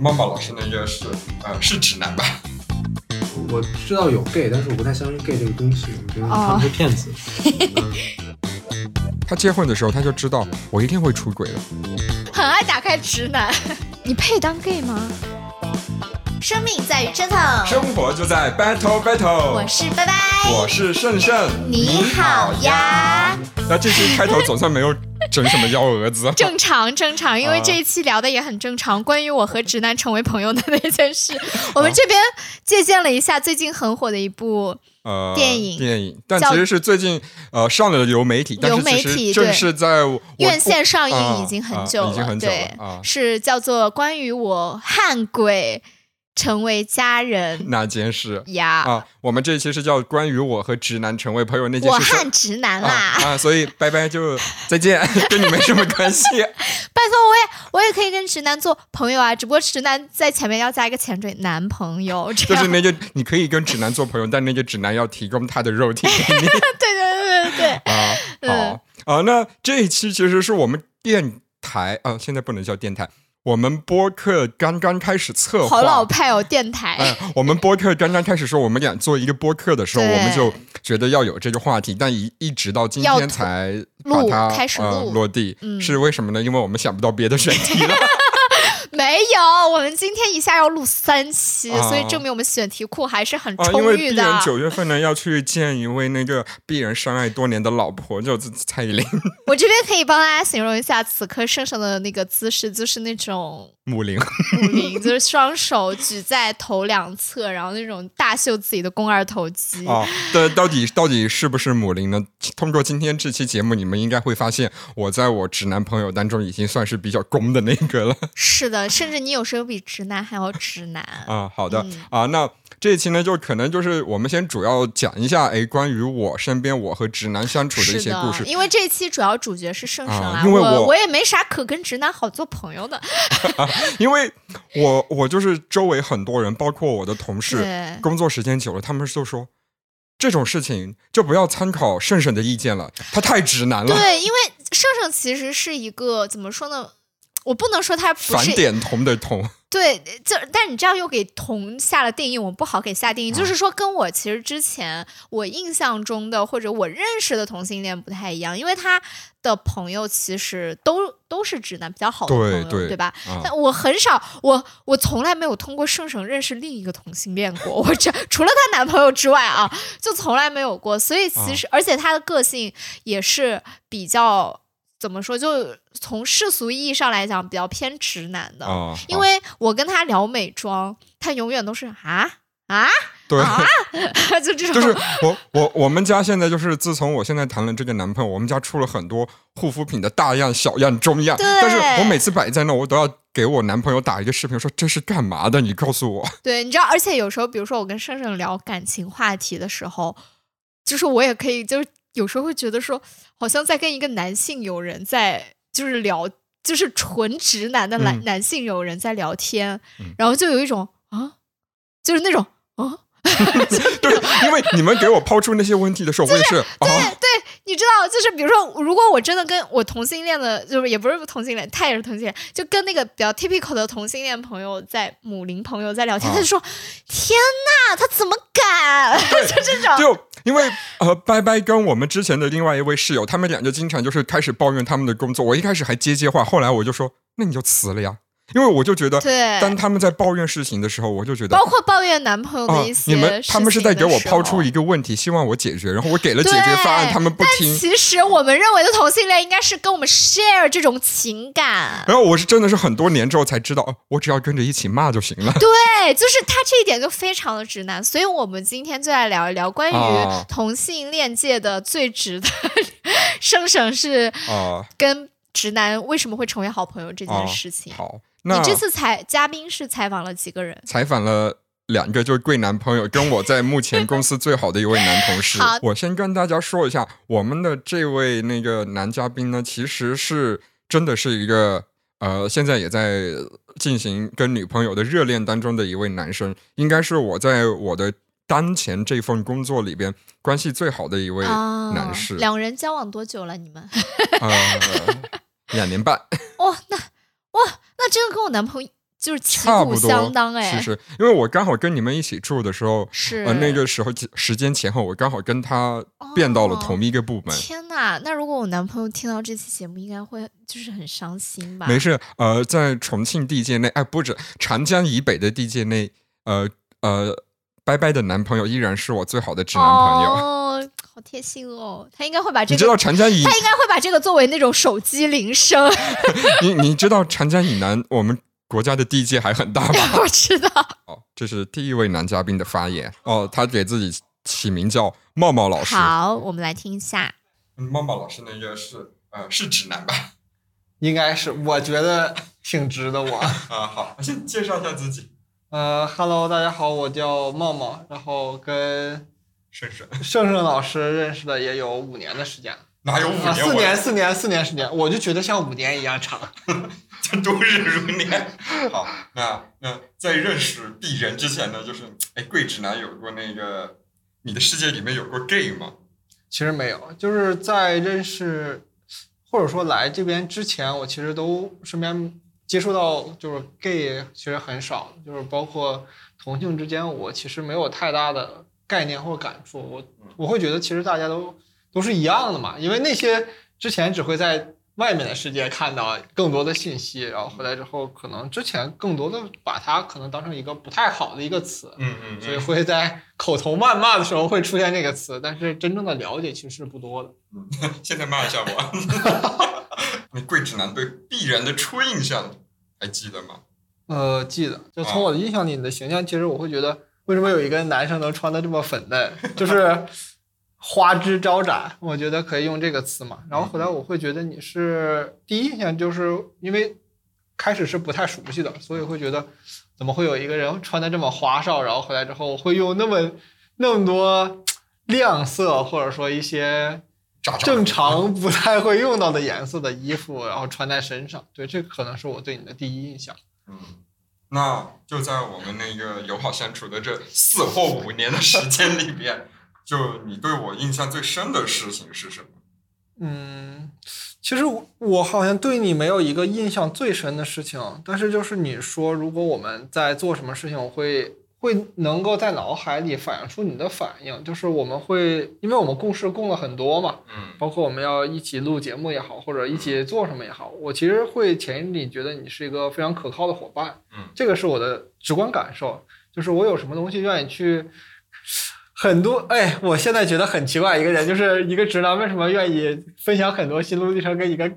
猫猫老师那个是呃是直男吧？我知道有 gay，但是我不太相信 gay 这个东西，我觉得他们是骗子。嗯 他结婚的时候他就知道我一定会出轨的。很爱打开直男。你配当 gay 吗？生命在于折腾。生活就在 battle battle。我是拜拜。我是胜胜。你好呀。那这期开头总算没有整什么幺蛾子。正常正常，因为这一期聊的也很正常，关于我和直男成为朋友的那件事。我们这边借鉴了一下最近很火的一部。呃，电影电影，但其实是最近呃上了流媒体，但是其实正是在院线上映已经很久了，已经很久了啊，是叫做关于我汉鬼。成为家人 那件事呀啊，我们这一期是叫关于我和直男成为朋友那件事。我和直男啦啊，所以拜拜就再见，跟你没什么关系。拜托，我也我也可以跟直男做朋友啊，只不过直男在前面要加一个前缀男朋友。就是那个你可以跟直男做朋友，但那个直男要提供他的肉体给你。对对对对对啊，好啊，那这一期其实是我们电台啊，现在不能叫电台。我们播客刚刚开始策划，好老派哦！电台。嗯，我们播客刚刚开始说我们俩做一个播客的时候，我们就觉得要有这个话题，但一一直到今天才把它开始落地，是为什么呢？因为我们想不到别的选题了。没有，我们今天一下要录三期，所以证明我们选题库还是很充裕的。因为人九月份呢要去见一位那个鄙人深爱多年的老婆，就是蔡依林。我这边可以帮大家形容一下此刻圣上的那个姿势，就是那种。母灵，母灵就是双手举在头两侧，然后那种大秀自己的肱二头肌啊。对，到底到底是不是母灵呢？通过今天这期节目，你们应该会发现，我在我直男朋友当中已经算是比较攻的那个了。是的，甚至你有时候比直男还要直男啊。好的啊，那。这一期呢，就可能就是我们先主要讲一下，哎，关于我身边我和直男相处的一些故事。因为这一期主要主角是圣圣啊，因为我我也没啥可跟直男好做朋友的。因为我我就是周围很多人，包括我的同事，工作时间久了，他们就说这种事情就不要参考圣圣的意见了，他太直男了。对，因为圣圣其实是一个怎么说呢？我不能说他反点同的同。对，就但你这样又给同下了定义，我不好给下定义。就是说，跟我其实之前我印象中的或者我认识的同性恋不太一样，因为他的朋友其实都都是直男，比较好的朋友，对吧？但我很少，我我从来没有通过圣圣认识另一个同性恋过，我这除了她男朋友之外啊，就从来没有过。所以其实，而且她的个性也是比较。怎么说？就从世俗意义上来讲，比较偏直男的。因为我跟他聊美妆，他永远都是啊 啊，对啊，就这种。就是我我我们家现在就是自从我现在谈了这个男朋友，我们家出了很多护肤品的大样、小样、中样。但是我每次摆在那，我都要给我男朋友打一个视频，说这是干嘛的？你告诉我。对，你知道，而且有时候，比如说我跟盛盛聊感情话题的时候，就是我也可以，就是。有时候会觉得说，好像在跟一个男性友人在就是聊，就是纯直男的男男性友人在聊天，然后就有一种啊，就是那种啊 对，因为你们给我抛出那些问题的时候，我也是，对对，你知道，就是比如说，如果我真的跟我同性恋的，就是也不是同性恋，他也是同性恋，就跟那个比较 typical 的同性恋朋友在母灵朋友在聊天，他就说，天呐，他怎么敢？就这种，就。因为呃，拜拜跟我们之前的另外一位室友，他们俩就经常就是开始抱怨他们的工作。我一开始还接接话，后来我就说，那你就辞了呀。因为我就觉得，对，当他们在抱怨事情的时候，我就觉得，包括抱怨男朋友的一些，你们他们是在给我抛出一个问题，希望我解决，然后我给了解决方案，他们不听。其实我们认为的同性恋应该是跟我们 share 这种情感。然后我是真的是很多年之后才知道，我只要跟着一起骂就行了。对，就是他这一点就非常的直男，所以我们今天就来聊一聊关于同性恋界的最直的 生生是啊，跟直男为什么会成为好朋友这件事情。好。那你这次采嘉宾是采访了几个人？采访了两个，就是贵男朋友跟我在目前公司最好的一位男同事。我先跟大家说一下，我们的这位那个男嘉宾呢，其实是真的是一个呃，现在也在进行跟女朋友的热恋当中的一位男生，应该是我在我的当前这份工作里边关系最好的一位男士。两人交往多久了？你们？呃，两年半。哦，那。哇，那真的跟我男朋友就是旗鼓相当哎。其实，因为我刚好跟你们一起住的时候，是呃那个时候时间前后，我刚好跟他变到了同一个部门。天哪！那如果我男朋友听到这期节目，应该会就是很伤心吧？没事，呃，在重庆地界内，哎，不止长江以北的地界内，呃呃，拜拜的男朋友依然是我最好的直男朋友。哦好贴心哦，他应该会把这个。你知道长江以他应该会把这个作为那种手机铃声。你你知道长江以南我们国家的地界还很大吗？我知道。哦，这是第一位男嘉宾的发言。哦，他给自己起名叫茂茂老师。好，我们来听一下。茂茂老师那个是呃是直男吧？应该是，我觉得挺直的我。啊，好，先介绍一下自己。呃，Hello，大家好，我叫茂茂，然后跟。盛盛，盛盛老师认识的也有五年的时间了，哪有五年？四年，四年，四年时间，我就觉得像五年一样长，度日如年。好，那那在认识鄙人之前呢，就是哎，贵直男有过那个，你的世界里面有过 gay 吗？其实没有，就是在认识或者说来这边之前，我其实都身边接触到就是 gay 其实很少，就是包括同性之间，我其实没有太大的。概念或感触，我我会觉得其实大家都都是一样的嘛，因为那些之前只会在外面的世界看到更多的信息，然后回来之后，可能之前更多的把它可能当成一个不太好的一个词，嗯嗯，所以会在口头谩骂的时候会出现这个词，但是真正的了解其实是不多的。嗯，现在骂一下我，你贵指南对必然的初印象还记得吗？呃，记得，就从我的印象里，你的形象其实我会觉得。为什么有一个男生能穿的这么粉嫩，就是花枝招展？我觉得可以用这个词嘛。然后后来我会觉得你是第一印象，就是因为开始是不太熟悉的，所以会觉得怎么会有一个人穿的这么花哨？然后回来之后会用那么那么多亮色，或者说一些正常不太会用到的颜色的衣服，然后穿在身上。对，这可能是我对你的第一印象。嗯。那就在我们那个友好相处的这四或五年的时间里边，就你对我印象最深的事情是什么？嗯，其实我好像对你没有一个印象最深的事情，但是就是你说如果我们在做什么事情，我会。会能够在脑海里反映出你的反应，就是我们会，因为我们共事共了很多嘛，嗯，包括我们要一起录节目也好，或者一起做什么也好，我其实会潜意识里觉得你是一个非常可靠的伙伴，嗯，这个是我的直观感受，就是我有什么东西愿意去，很多，哎，我现在觉得很奇怪，一个人就是一个直男，为什么愿意分享很多心路历程跟一个。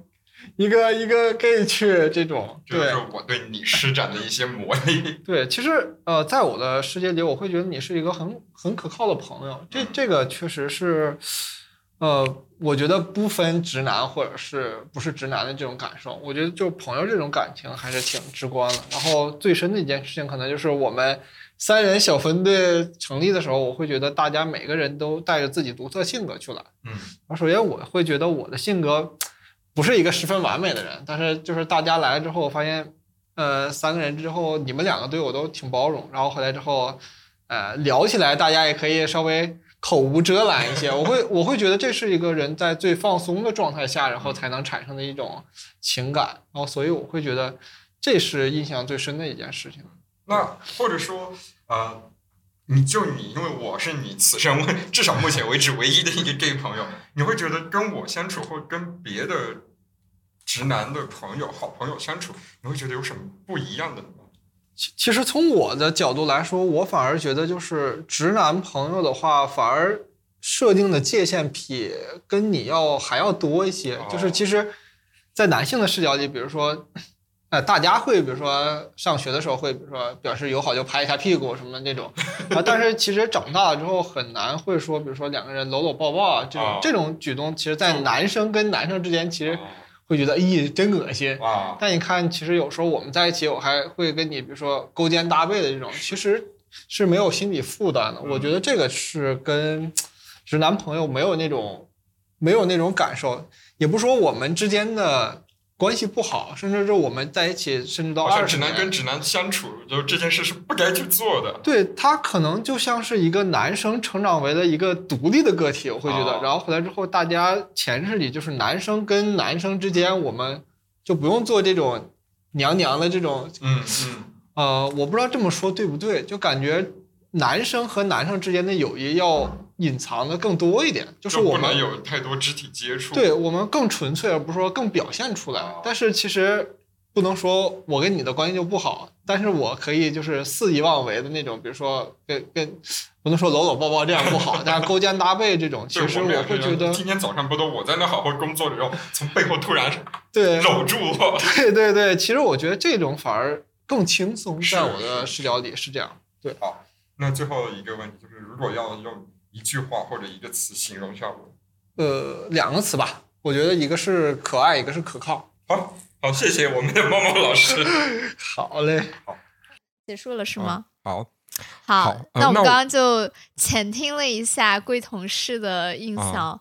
一个一个 gay 去这种，就是我对你施展的一些魔力。对，其实呃，在我的世界里，我会觉得你是一个很很可靠的朋友。这这个确实是，呃，我觉得不分直男或者是不是直男的这种感受。我觉得就朋友这种感情还是挺直观的。然后最深的一件事情，可能就是我们三人小分队成立的时候，我会觉得大家每个人都带着自己独特性格去了。嗯，首先我会觉得我的性格。不是一个十分完美的人，但是就是大家来了之后，发现，呃，三个人之后，你们两个对我都挺包容，然后回来之后，呃，聊起来大家也可以稍微口无遮拦一些。我会我会觉得这是一个人在最放松的状态下，然后才能产生的一种情感，然后所以我会觉得这是印象最深的一件事情。那或者说，呃。你就你，因为我是你此生 至少目前为止唯一的一个 gay 朋友，你会觉得跟我相处或跟别的直男的朋友、好朋友相处，你会觉得有什么不一样的吗？其其实从我的角度来说，我反而觉得就是直男朋友的话，反而设定的界限比跟你要还要多一些。就是其实，在男性的视角里，比如说。呃，大家会比如说上学的时候会，比如说表示友好就拍一下屁股什么那种，啊，但是其实长大了之后很难会说，比如说两个人搂搂抱抱啊这种这种举动，其实，在男生跟男生之间其实会觉得，咦，真恶心。但你看，其实有时候我们在一起，我还会跟你，比如说勾肩搭背的这种，其实是没有心理负担的。我觉得这个是跟直男朋友没有那种没有那种感受，也不说我们之间的。关系不好，甚至是我们在一起，甚至到二十年，跟直男相处，就是这件事是不该去做的。对他可能就像是一个男生成长为了一个独立的个体，我会觉得，然后回来之后，大家潜意识里就是男生跟男生之间，我们就不用做这种娘娘的这种，嗯嗯，呃，我不知道这么说对不对，就感觉男生和男生之间的友谊要隐藏的更多一点，就是我们有太多肢体接触，对我们更纯粹，而不是说更表现出来。但是其实不能说我跟你的关系就不好，但是我可以就是肆意妄为的那种，比如说跟跟不能说搂搂抱抱这样不好，但是勾肩搭背这种，其实我会觉得今天早上不都我在那好好工作的时候，从背后突然对搂住我，对对对，其实我觉得这种反而。更轻松，在我的视角里是这样。对，好，那最后一个问题就是，如果要用一句话或者一个词形容一下我，呃，两个词吧。我觉得一个是可爱，一个是可靠。好，好，谢谢我们的猫猫老师。好嘞，好，结束了是吗？好，好，那我们刚刚就浅听了一下贵同事的印象。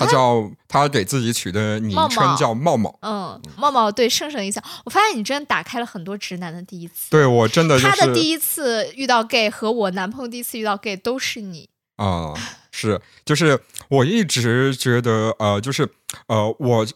他叫他给自己取的昵称叫茂茂，嗯，茂茂对盛盛印象，我发现你真的打开了很多直男的第一次。对我真的，他的第一次遇到 gay 和我男朋友第一次遇到 gay 都是你啊，是就是我一直觉得呃，就是呃，我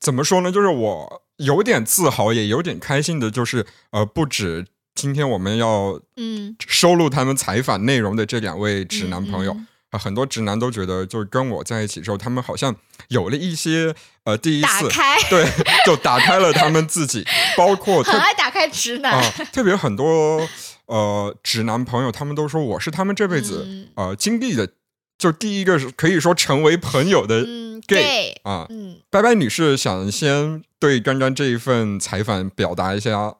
怎么说呢？就是我有点自豪，也有点开心的，就是呃，不止今天我们要嗯收录他们采访内容的这两位直男朋友。很多直男都觉得，就是跟我在一起之后，他们好像有了一些呃第一次，对，就打开了他们自己，包括很爱打开直男，特别很多呃直男朋友，他们都说我是他们这辈子呃经历的，就第一个是可以说成为朋友的 gay 啊，嗯，拜拜女士想先对刚刚这一份采访表达一下。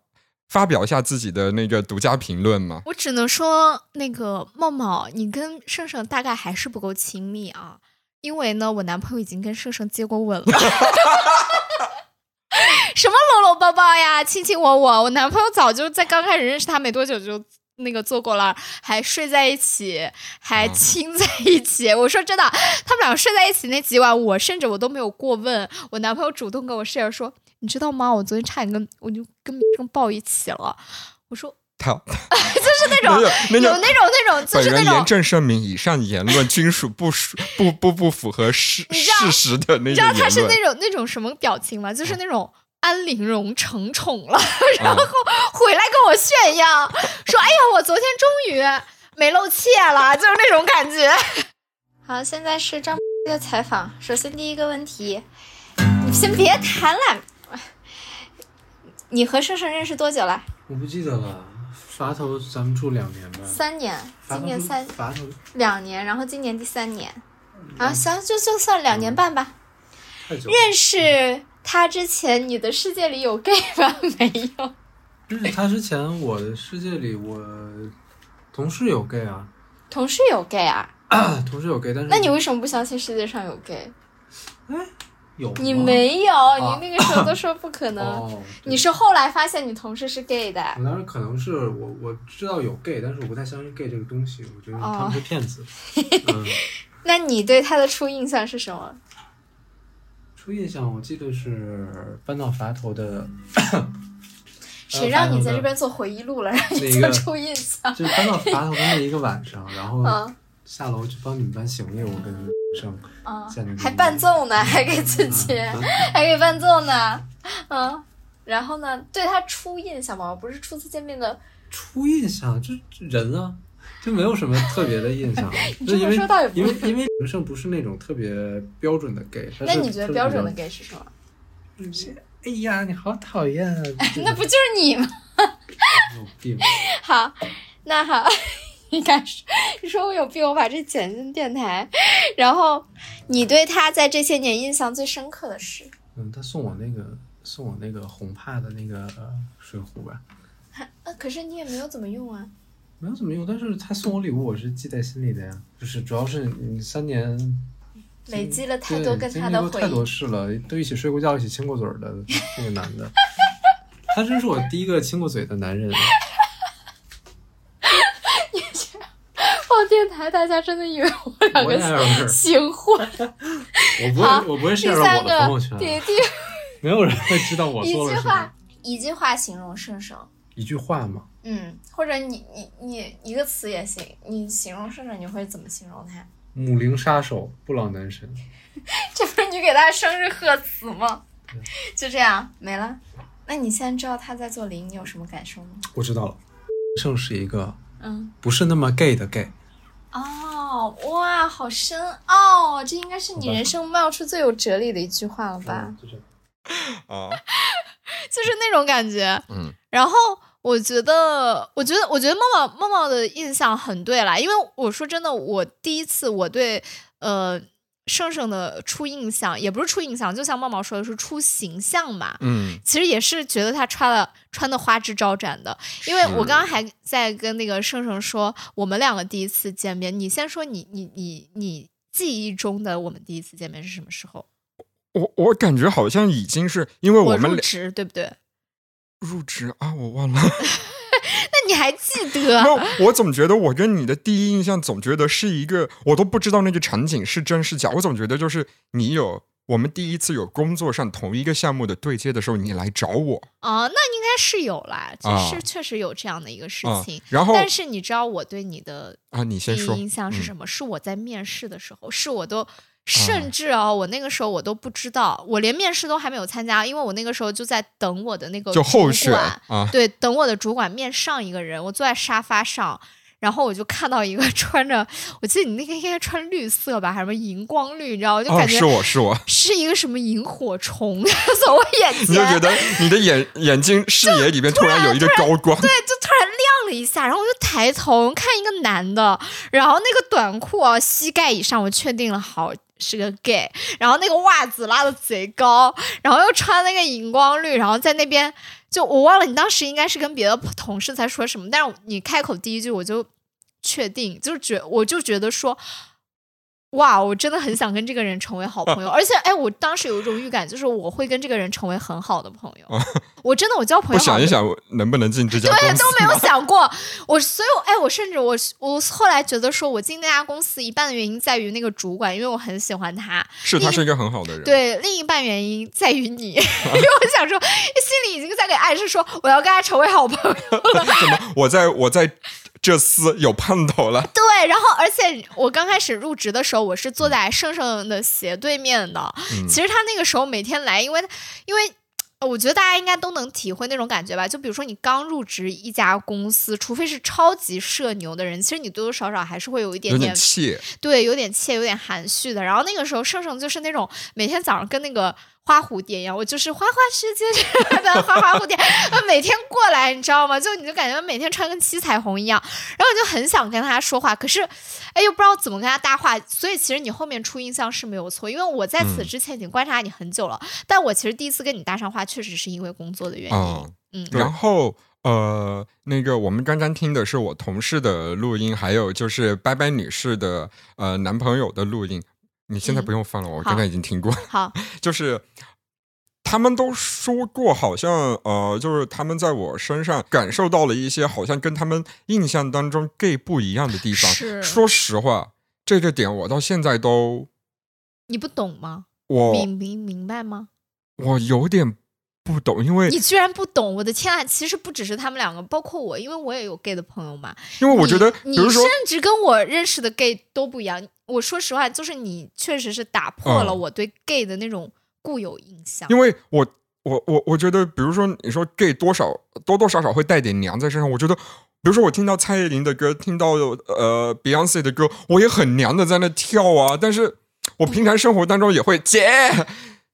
发表一下自己的那个独家评论吗？我只能说，那个茂茂，你跟盛盛大概还是不够亲密啊，因为呢，我男朋友已经跟盛盛接过吻了。什么搂搂抱抱呀，亲亲我我，我男朋友早就在刚开始认识他没多久就那个做过了，还睡在一起，还亲在一起。我说真的，他们俩睡在一起那几晚，我甚至我都没有过问，我男朋友主动跟我室友说。你知道吗？我昨天差点跟我就跟生抱一起了。我说 他 就是那种有那种那种，就是那种。严正声明，以上言论均属不属不不不符合事事实的那种。你知道他是那种那种什么表情吗？就是那种安陵容成宠了，然后回来跟我炫耀说：“哎呀，我昨天终于没露怯了。”就是那种感觉。好，现在是张的采访。首先第一个问题，你先别谈了。你和盛盛认识多久了？我不记得了。垡头咱们住两年吧。三年，今年三。垡头。两年，然后今年第三年。啊，行，就就算两年半吧。认识他之前，你的世界里有 gay 吗？没有。认识他之前，我的世界里，我同事有 gay 啊。同事有 gay 啊？同事有 gay，但是……那你为什么不相信世界上有 gay？哎。你没有，你那个时候都说不可能。你是后来发现你同事是 gay 的。我当时可能是我我知道有 gay，但是我不太相信 gay 这个东西，我觉得他们是骗子。那你对他的初印象是什么？初印象我记得是搬到垡头的。谁让你在这边做回忆录了？让你做初印象。就搬到垡头的那一个晚上，然后下楼去帮你们搬行李，我跟。啊，还伴奏呢，还给自己，还给伴奏呢，嗯，然后呢，对他初印象吗？不是初次见面的初印象，就人啊，就没有什么特别的印象。这么说倒也不因为因为刘胜不是那种特别标准的 gay。那你觉得标准的 gay 是什么？哎呀，你好讨厌啊！那不就是你吗？有病。好，那好。你开始？你说我有病？我把这剪进电台。然后，你对他在这些年印象最深刻的是？嗯，他送我那个送我那个红帕的那个水壶吧。啊，可是你也没有怎么用啊。没有怎么用，但是他送我礼物，我是记在心里的呀。就是主要是你三年累积了太多跟他的回忆，太多事了，都一起睡过觉，一起亲过嘴的那个男的，他真是我第一个亲过嘴的男人。电台，大家真的以为我两个行婚？我不会，我不会晒入我的朋友圈。第第，没有人会知道我做了什么。一句话，一句话形容盛盛。一句话吗？嗯，或者你你你一个词也行。你形容盛盛，你会怎么形容他？母灵杀手，不老男神。这不是你给他生日贺词吗？就这样没了。那你现在知道他在做零，你有什么感受吗？我知道了，盛是一个嗯，不是那么 gay 的 gay。哦，哇，好深奥，这应该是你人生冒出最有哲理的一句话了吧？就是啊，就是那种感觉。嗯，然后我觉得，我觉得，我觉得茂茂茂茂的印象很对啦，因为我说真的，我第一次我对呃盛盛的初印象，也不是初印象，就像茂茂说的是初形象嘛。嗯，其实也是觉得他穿了穿的花枝招展的，因为我刚刚还在跟那个盛盛说，我们两个第一次见面，你先说你你你你记忆中的我们第一次见面是什么时候？我我感觉好像已经是因为我们俩入职对不对？入职啊，我忘了。那你还记得？我总觉得我跟你的第一印象，总觉得是一个，我都不知道那个场景是真是假。我总觉得就是你有我们第一次有工作上同一个项目的对接的时候，你来找我哦，那应该是有啦，就啊是确实有这样的一个事啊情。，然后但是你知道我对你的啊，你先说一印象是嗯什么？是我在面试的时候，是我都。甚至啊、我那个时候我都不知道，我连面试都还没有参加，因为我那个时候就在等我的那个就后主选管啊，对，等我的主管面上一个人，我坐在沙发上，然后我就看到一个 穿着，我记得你那天应该穿绿色吧，还是什么荧光绿，你知道吗？我就哦，感觉是我是我，是一个什么萤火虫 从我眼睛，你就觉得你的眼眼睛视野里边突然有一个高光，对，就突然亮了一下，然后我就抬头看一个男的，然后那个短裤啊膝盖以上，我确定了好是个 gay，然后那个袜子拉的贼高，然后又穿那个荧光绿，然后在那边就我忘了你当时应该是跟别的同事在说什么，但是你开口第一句我就确定，就是觉我就觉得说。哇，我真的很想跟这个人成为好朋友，而且，哎，我当时有一种预感，就是我会跟这个人成为很好的朋友。我真的，我交朋友好的想一想能不能进这家公司对，都没有想过。我所以我，哎，我甚至我我后来觉得说，我进那家公司一半的原因在于那个主管，因为我很喜欢他。是他是一个很好的人，对，另一半原因在于你，因为我想说，心里已经在给暗示说，我要跟他成为好朋友。怎么我在我在这厮有盼头了？对，然后而且我刚开始入职的时候，我是坐在盛盛的斜对面的。嗯其实他那个时候每天来，因为因为。呃我觉得大家应该都能体会那种感觉吧，就比如说你刚入职一家公司，除非是超级社牛的人，其实你多多少少还是会有一点点对，有点怯，有点含蓄的。然后那个时候，盛盛就是那种每天早上跟那个花蝴蝶一样，我就是花花世界的花花蝴蝶，他每天过来，你知道吗？就你就感觉每天穿跟七彩虹一样，然后我就很想跟他说话，可是哎又不知道怎么跟他搭话。所以其实你后面出印象是没有错，因为我在此嗯之前已经观察你很久了，但我其实第一次跟你搭上话，确实是因为工作的原因。嗯，嗯，然后呃，那个我们刚刚听的是我同事的录音，还有就是拜拜女士的呃男朋友的录音。你现在嗯不用放了，我好刚才已经听过。好，就是他们都说过，好像呃，就是他们在我身上感受到了一些好像跟他们印象当中 gay 不一样的地方。是说实话，这个点我到现在都你不懂吗？我明明明白吗？我有点不懂，因为你居然不懂！我的天啊！其实不只是他们两个，包括我，因为我也有 gay 的朋友嘛。因为我觉得，比你如说你甚至跟我认识的 gay 都不一样。我说实话，就是你确实是打破了嗯我对 gay 的那种固有印象。因为我我我我觉得，比如说你说 gay 多少多多少少会带点娘在身上，我觉得。比如说，我听到蔡依林的歌，听到呃 Beyonce 的歌，我也很娘的在那跳啊。但是我平常生活当中也会姐，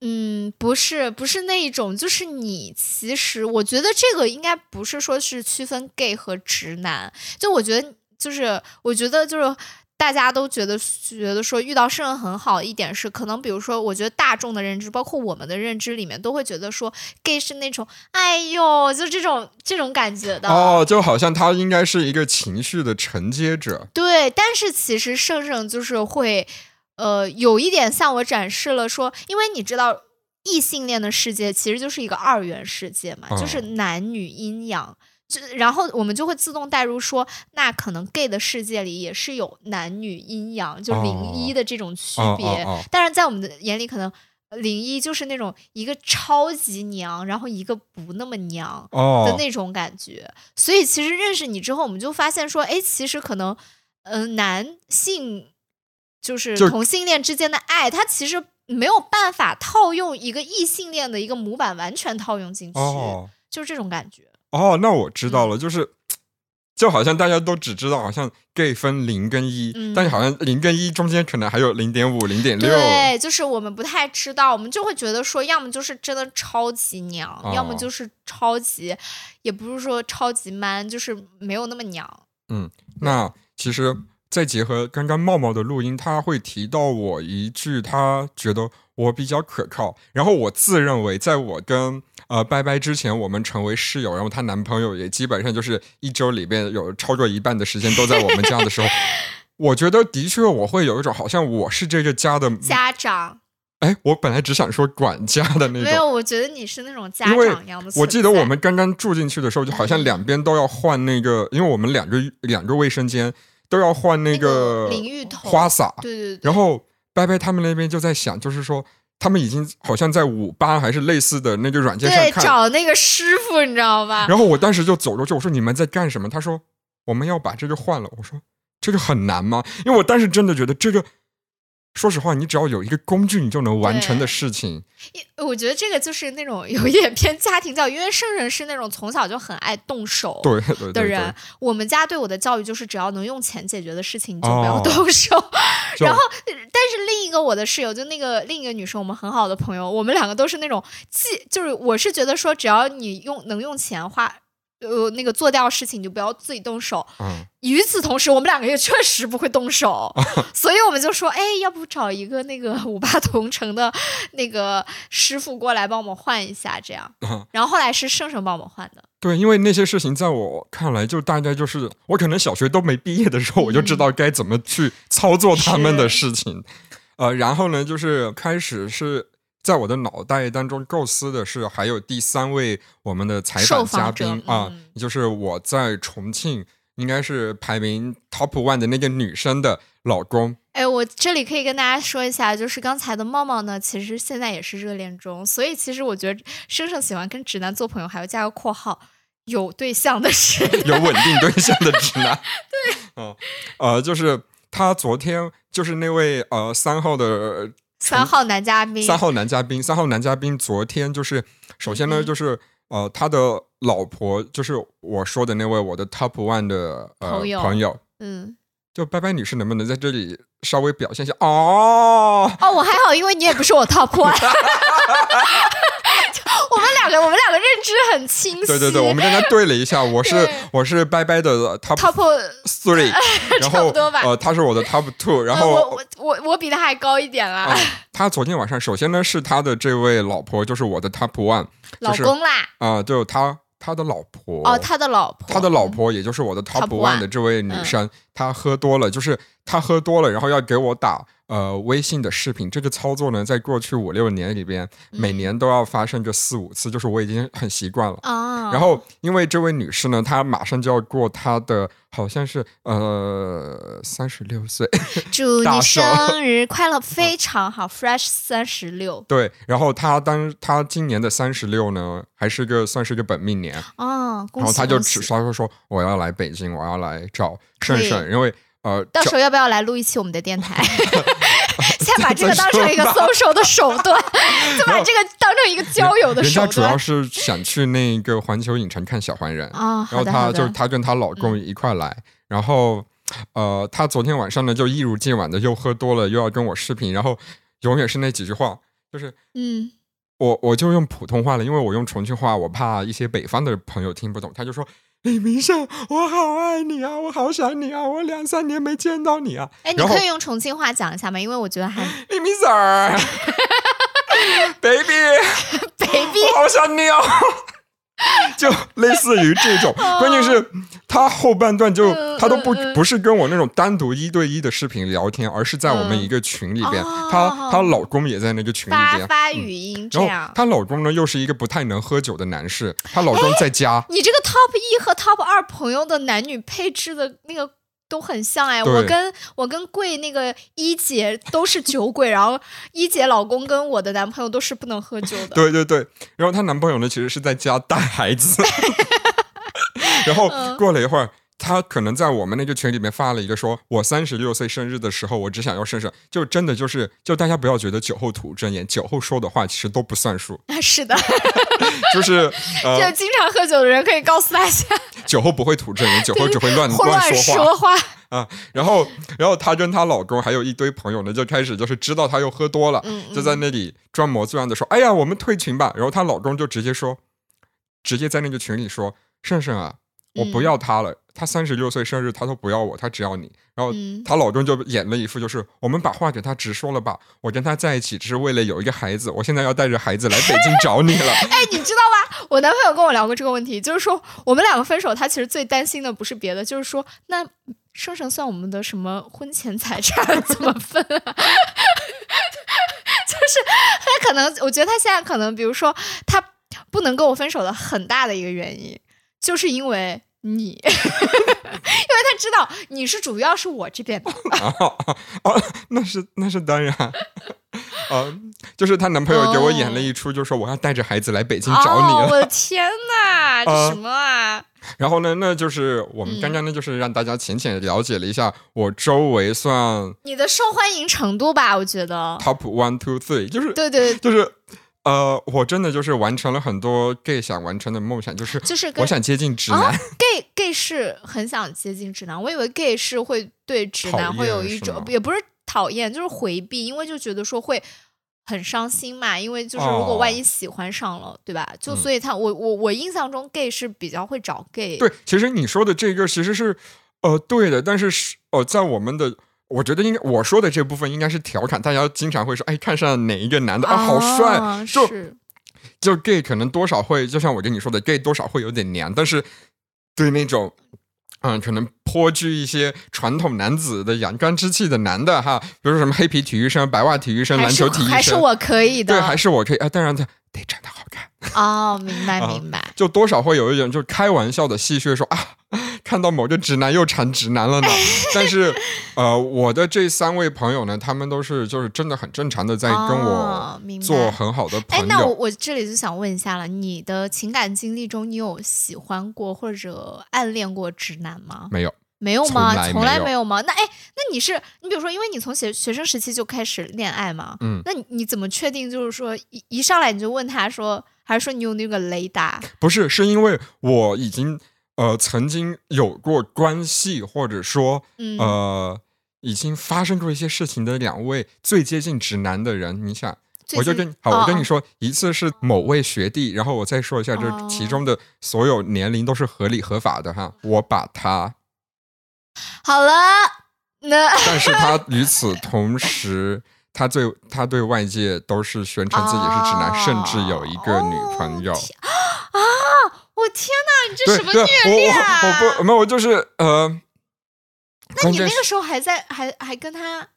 嗯，不是，不是那一种，就是你其实，我觉得这个应该不是说是区分 gay 和直男，就我觉得就是，我觉得就是。大家都觉得觉得说遇到圣人很好一点是，可能比如说，我觉得大众的认知，包括我们的认知里面，都会觉得说 gay 是那种，哎呦，就这种这种感觉的。哦，就好像他应该是一个情绪的承接者。对，但是其实圣圣就是会，呃，有一点向我展示了说，因为你知道，异性恋的世界其实就是一个二元世界嘛，就是哦男女阴阳。就然后我们就会自动带入说，那可能 gay 的世界里也是有男女阴阳，就零一的这种区哦别。但是在我们的眼里，可能零一就是那种一个超级娘，然后一个不那么娘。的哦，那种感觉。所以其实认识你之后，我们就发现说，哎，其实可能，嗯、男性就是同性恋之间的爱，它其实没有办法套用一个异性恋的一个模板完全套用进去，就是这种感觉。哦，那我知道了，就是。就好像大家都只知道，好像 gay 分零跟一，但是好像零跟一中间可能还有零点五、零点六。对，就是我们不太知道，我们就会觉得说，要么就是真的超级娘，要么就是超级，也不是说超级 man，就是没有那么娘。嗯，那其实再结合刚刚茂茂的录音，他会提到我一句，他觉得我比较可靠，然后我自认为在我跟。呃，拜拜之前我们成为室友，然后她男朋友也基本上就是一周里边有超过一半的时间都在我们家的时候，我觉得的确我会有一种好像我是这个家的家长。哎，我本来只想说管家的那种，没有，我觉得你是那种家长一样的。我记得我们刚刚住进去的时候，就好像两边都要换那个，因为我们两个两个卫生间都要换那个淋浴头花洒，对对对。然后拜拜他们那边就在想，就是说。他们已经好像在五八还是类似的那个软件上看找那个师傅，你知道吧？然后我当时就走过去，我说：“你们在干什么？”他说：“我们要把这个换了。”我说：“这个很难吗？”因为我当时真的觉得这个。说实话，你只要有一个工具，你就能完成的事情。我觉得这个就是那种有一点偏家庭教育，因为圣人是那种从小就很爱动手的人。我们家对我的教育就是，只要能用钱解决的事情，你就不要动手。然后，但是另一个我的室友，就那个另一个女生，我们很好的朋友，我们两个都是那种，既就是我是觉得说，只要你用能用钱花。呃，那个做掉事情就不要自己动手。嗯，与此同时，我们两个也确实不会动手，所以我们就说，哎，要不找一个那个五八同城的那个师傅过来帮我们换一下，这样。然后后来是盛盛帮我们换的。对，因为那些事情在我看来，就大概就是我可能小学都没毕业的时候，我就知道该怎么去操作他们的事情。呃，然后呢，就是开始是。在我的脑袋当中构思的是，还有第三位我们的采访嘉宾啊，就是我在重庆应该是排名 top one 的那个女生的老公。哎，我这里可以跟大家说一下，就是刚才的茂茂呢，其实现在也是热恋中，所以其实我觉得生生喜欢跟直男做朋友，还要加个括号，有对象的是有稳定对象的直男。对，嗯，呃，就是他昨天就是那位呃三号的。三号男嘉宾，三号男嘉宾，三号男嘉宾。昨天就是，首先呢，就是呃，他的老婆就是我说的那位我的 top one 的呃朋友，嗯，就拜拜女士，能不能在这里稍微表现一下？哦哦，我还好，因为你也不是我 top one。我们两个，我们两个认知很清晰。对对对，我们刚刚 对了一下，我是我是拜拜的 top three，然后呃，他是我的 top two，然后我我我我比他还高一点啦。他昨天晚上，首先呢是他的这位老婆，就是我的 top one，老公啦。啊，就他他的老婆哦，他的老婆，他的老婆，也就是我的 top one 的这位女生，她喝多了，就是他喝多了，然后要给我打。呃，微信的视频这个操作呢，在过去五六年里边，每年都要发生个四五次，就是我已经很习惯了啊。然后，因为这位女士呢，她马上就要过她的，好像是呃三十六岁，祝你生日快乐，非常好，fresh 三十六。对，然后她当她今年的三十六呢，还是个算是个本命年哦。然后她就只稍微说我要来北京，我要来找盛盛，因为。呃，到时候要不要来录一期我们的电台？先把这个当成一个 social 的手段，就把这个当成一个交友的手段。人家主要是想去那个环球影城看小黄人啊，然后她就是她跟她老公一块来，然后呃，她昨天晚上呢就一如既往的又喝多了，又要跟我视频，然后永远是那几句话，就是嗯，我我就用普通话了，因为我用重庆话，我怕一些北方的朋友听不懂，他就说。李明胜，我好爱你啊，我好想你啊，我两三年没见到你啊。哎，你可以用重庆话讲一下吗？因为我觉得还李明胜儿，baby，baby，我好想你哦。就类似于这种，关键是他后半段就他都不不是跟我那种单独一对一的视频聊天，而是在我们一个群里边，她她老公也在那个群里边发语音，然后。她老公呢又是一个不太能喝酒的男士，她老公在家。你这个 top 一和 top 二朋友的男女配置的那个。都很像哎，我跟我跟贵那个一姐都是酒鬼，然后一姐老公跟我的男朋友都是不能喝酒的。对对对，然后她男朋友呢，其实是在家带孩子。然后过了一会儿，她他可能在我们那个群里面发了一个说，我三十六岁生日的时候，我只想要胜胜，就真的就是，就大家不要觉得酒后吐真言，酒后说的话其实都不算数。是的，就是 就经常喝酒的人可以告诉大家，酒后不会吐真言，酒后只会乱乱说话啊。然后，然后她跟她老公还有一堆朋友呢，就开始就是知道她又喝多了，就在那里装模作样的说，哎呀，我们退群吧。然后她老公就直接说，直接在那个群里说，胜胜啊。我不要他了，他三十六岁生日，他都不要我，他只要你。然后他老公就演了一副，就是我们把话给他直说了吧，我跟他在一起只是为了有一个孩子，我现在要带着孩子来北京找你了。哎，你知道吗？我男朋友跟我聊过这个问题，就是说我们两个分手，他其实最担心的不是别的，就是说那生生算我们的什么婚前财产 怎么分啊？就是他可能，我觉得他现在可能，比如说他不能跟我分手的很大的一个原因。就是因为你，因为他知道你是主要是我这边的 哦，那是那是当然，啊，就是她男朋友给我演了一出，就说我要带着孩子来北京找你了。我的天哪，这什么啊？然后呢，那就是我们刚刚呢，就是让大家浅浅了解了一下我周围算你的受欢迎程度吧，我觉得 top one two three，就是对对，就是。呃，我真的就是完成了很多 gay 想完成的梦想，就是就是我想接近直男。gay gay 是很想接近直男，我以为 gay 是会对直男会有一种，也不是讨厌，就是回避，因为就觉得说会很伤心嘛。因为就是如果万一喜欢上了，对吧？就所以他我我我印象中 gay 是比较会找 gay。对，其实你说的这个其实是呃对的，但是是呃在我们的。我觉得应该我说的这部分应该是调侃，大家经常会说，哎，看上哪一个男的啊，好帅，就就 gay 可能多少会，就像我跟你说的，gay 多少会有点娘，但是对那种嗯，可能颇具一些传统男子的阳刚之气的男的哈，比如说什么黑皮体育生、白袜体育生、篮球体育生，还是我可以的，对，还是我可以，啊，当然他得长得好看 哦，明白明白，就多少会有一点就开玩笑的戏谑说啊。看到某个直男又缠直男了呢，但是，呃，我的这三位朋友呢，他们都是就是真的很正常的在跟我做很好的朋友。哎，那我我这里就想问一下了，你的情感经历中，你有喜欢过或者暗恋过直男吗？没有，没有吗？从来没有吗？那哎，那你是你比如说，因为你从学学生时期就开始恋爱嘛，嗯，那你你怎么确定就是说一一上来你就问他说，还是说你有那个雷达？不是，是因为我已经。呃，曾经有过关系，或者说，呃，已经发生过一些事情的两位最接近直男的人，你想，我就跟好，我跟你说，一次是某位学弟，然后我再说一下，这其中的所有年龄都是合理合法的哈，我把他好了，那但是他与此同时，他对他对外界都是宣称自己是直男，甚至有一个女朋友啊。我天哪，你这什么虐恋啊！我不，没有，我就是呃。那你那个时候还在，还还跟他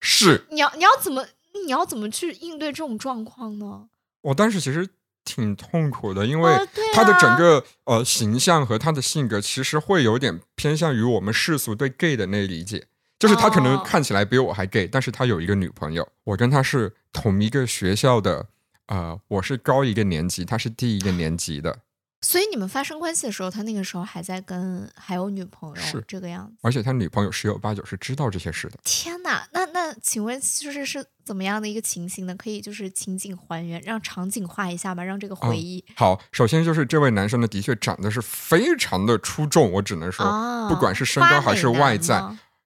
是？你要你要怎么你要怎么去应对这种状况呢？我当时其实挺痛苦的，因为他的整个呃形象和他的性格其实会有点偏向于我们世俗对 gay 的那理解，就是他可能看起来比我还 gay，但是他有一个女朋友，我跟他是同一个学校的，呃，我是高一个年级，他是低一个年级的。所以你们发生关系的时候，他那个时候还在跟还有女朋友，是这个样子。而且他女朋友十有八九是知道这些事的。天哪，那那请问就是是怎么样的一个情形呢？可以就是情景还原，让场景化一下吧，让这个回忆。好，首先就是这位男生呢，的确长得是非常的出众，我只能说，不管是身高还是外在，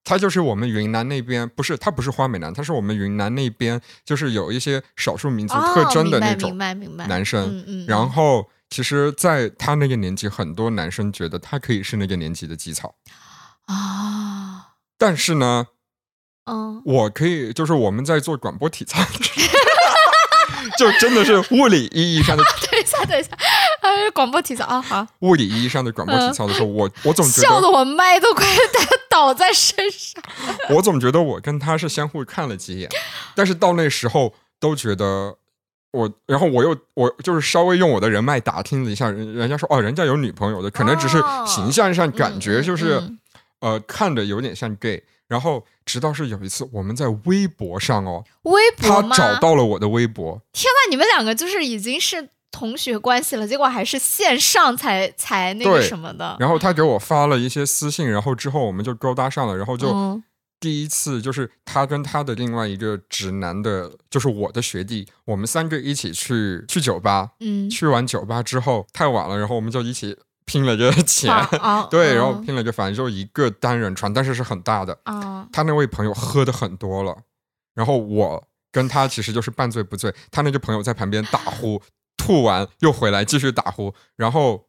他就是我们云南那边不是他不是花美男，他是我们云南那边就是有一些少数民族特征的那种男生，然后。其实，在他那个年纪，很多男生觉得他可以是那个年纪的基草啊。但是呢，嗯，我可以，就是我们在做广播体操，就真的是物理意义上的。等一下，等一下，呃，广播体操啊，好。物理意义上的广播体操的时候，我我总觉得笑的我麦都快倒在身上。我总觉得我跟他是相互看了几眼，但是到那时候都觉得。我，然后我又我就是稍微用我的人脉打听了一下，人人家说哦，人家有女朋友的，可能只是形象上感觉就是，呃，看着有点像 gay。然后直到是有一次我们在微博上哦，微博他找到了我的微博。天呐，你们两个就是已经是同学关系了，结果还是线上才才那个什么的。然后他给我发了一些私信，然后之后我们就勾搭上了，然后就。第一次就是他跟他的另外一个直男的，就是我的学弟，我们三个一起去去酒吧，嗯，去完酒吧之后太晚了，然后我们就一起拼了个钱，对，然后拼了个，反正就一个单人床，但是是很大的，他那位朋友喝的很多了，然后我跟他其实就是半醉不醉，他那个朋友在旁边大呼，吐完又回来继续打呼，然后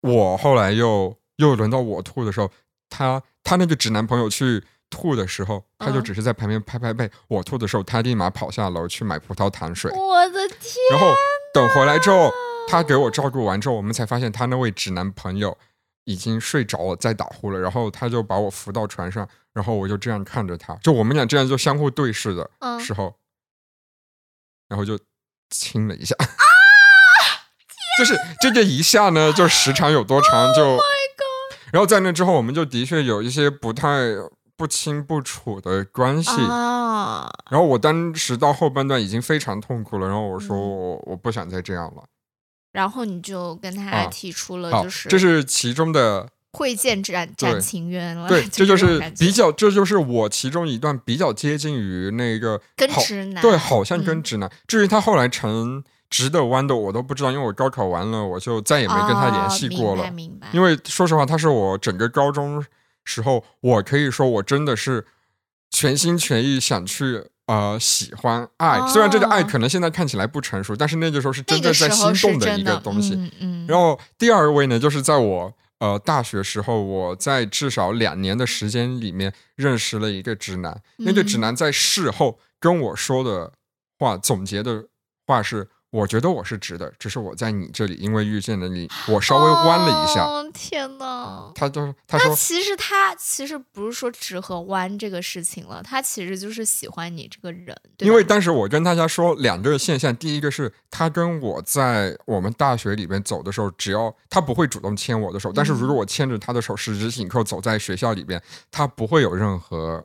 我后来又又轮到我吐的时候，他他那个直男朋友去。吐的时候，他就只是在旁边拍拍背；我吐的时候，他立马跑下楼去买葡萄糖水。我的天！然后等回来之后，他给我照顾完之后，我们才发现他那位直男朋友已经睡着了，在打呼了。然后他就把我扶到床上，然后我就这样看着他，就我们俩这样就相互对视的时候，然后就亲了一下。啊！就是这个一下呢，就时长有多长？就，然后在那之后，我们就的确有一些不太。不清不楚的关系，然后我当时到后半段已经非常痛苦了，然后我说我我不想再这样了，然后你就跟他提出了，就是这是其中的会见斩斩情缘了，对，这就是比较，这就是我其中一段比较接近于那个跟直男，对，好像跟直男。至于他后来成直的弯的，我都不知道，因为我高考完了，我就再也没跟他联系过了，明白？因为说实话，他是我整个高中。时候，我可以说我真的是全心全意想去呃喜欢爱，虽然这个爱可能现在看起来不成熟，但是那个时候是真正在心动的一个东西。嗯。然后第二位呢，就是在我呃大学时候，我在至少两年的时间里面认识了一个直男，那个直男在事后跟我说的话，总结的话是。我觉得我是直的，只是我在你这里，因为遇见了你，我稍微弯了一下。天哪！他就他说，其实他其实不是说直和弯这个事情了，他其实就是喜欢你这个人。因为当时我跟大家说两个现象，第一个是他跟我在我们大学里边走的时候，只要他不会主动牵我的手，但是如果我牵着他的手十指紧扣走在学校里边，他不会有任何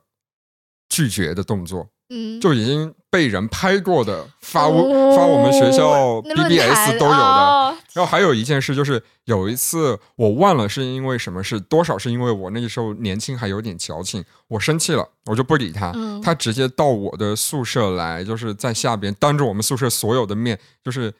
拒绝的动作。嗯，就已经被人拍过的，发我发我们学校 BBS 都有的。然后还有一件事，就是有一次我忘了是因为什么事，多少是因为我那个时候年轻还有点矫情，我生气了，我就不理他，他直接到我的宿舍来，就是在下边当着我们宿舍所有的面，就是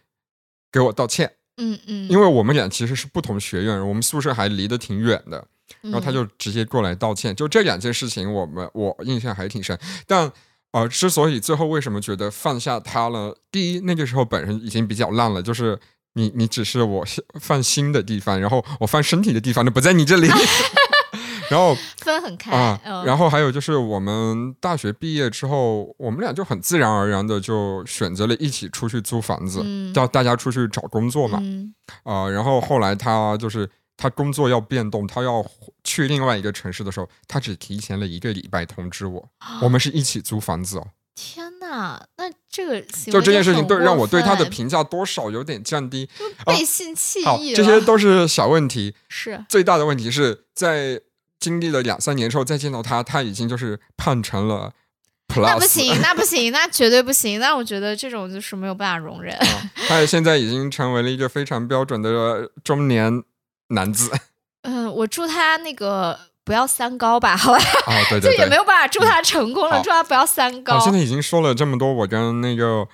给我道歉。嗯嗯，因为我们俩其实是不同学院，我们宿舍还离得挺远的，然后他就直接过来道歉。就这两件事情，我们我印象还挺深，但。啊，之所以最后为什么觉得放下他了？第一，那个时候本身已经比较烂了，就是你你只是我放心的地方，然后我放身体的地方，那不在你这里。然后分很开啊。然后还有就是我们大学毕业之后，我们俩就很自然而然的就选择了一起出去租房子，叫大家出去找工作嘛。啊，然后后来他就是。他工作要变动，他要去另外一个城市的时候，他只提前了一个礼拜通知我。我们是一起租房子哦。天哪，那这个就这件事情对让我对他的评价多少有点降低，背信弃义。这些都是小问题。是最大的问题是在经历了两三年之后再见到他，他已经就是胖成了 plus。那不行，那不行，那绝对不行。那我觉得这种就是没有办法容忍。他现在已经成为了一个非常标准的中年。男子，嗯，我祝他那个不要三高吧，好吧？啊，对 对，就也没有办法祝他成功了，祝他不要三高。我现在已经说了这么多，我跟那个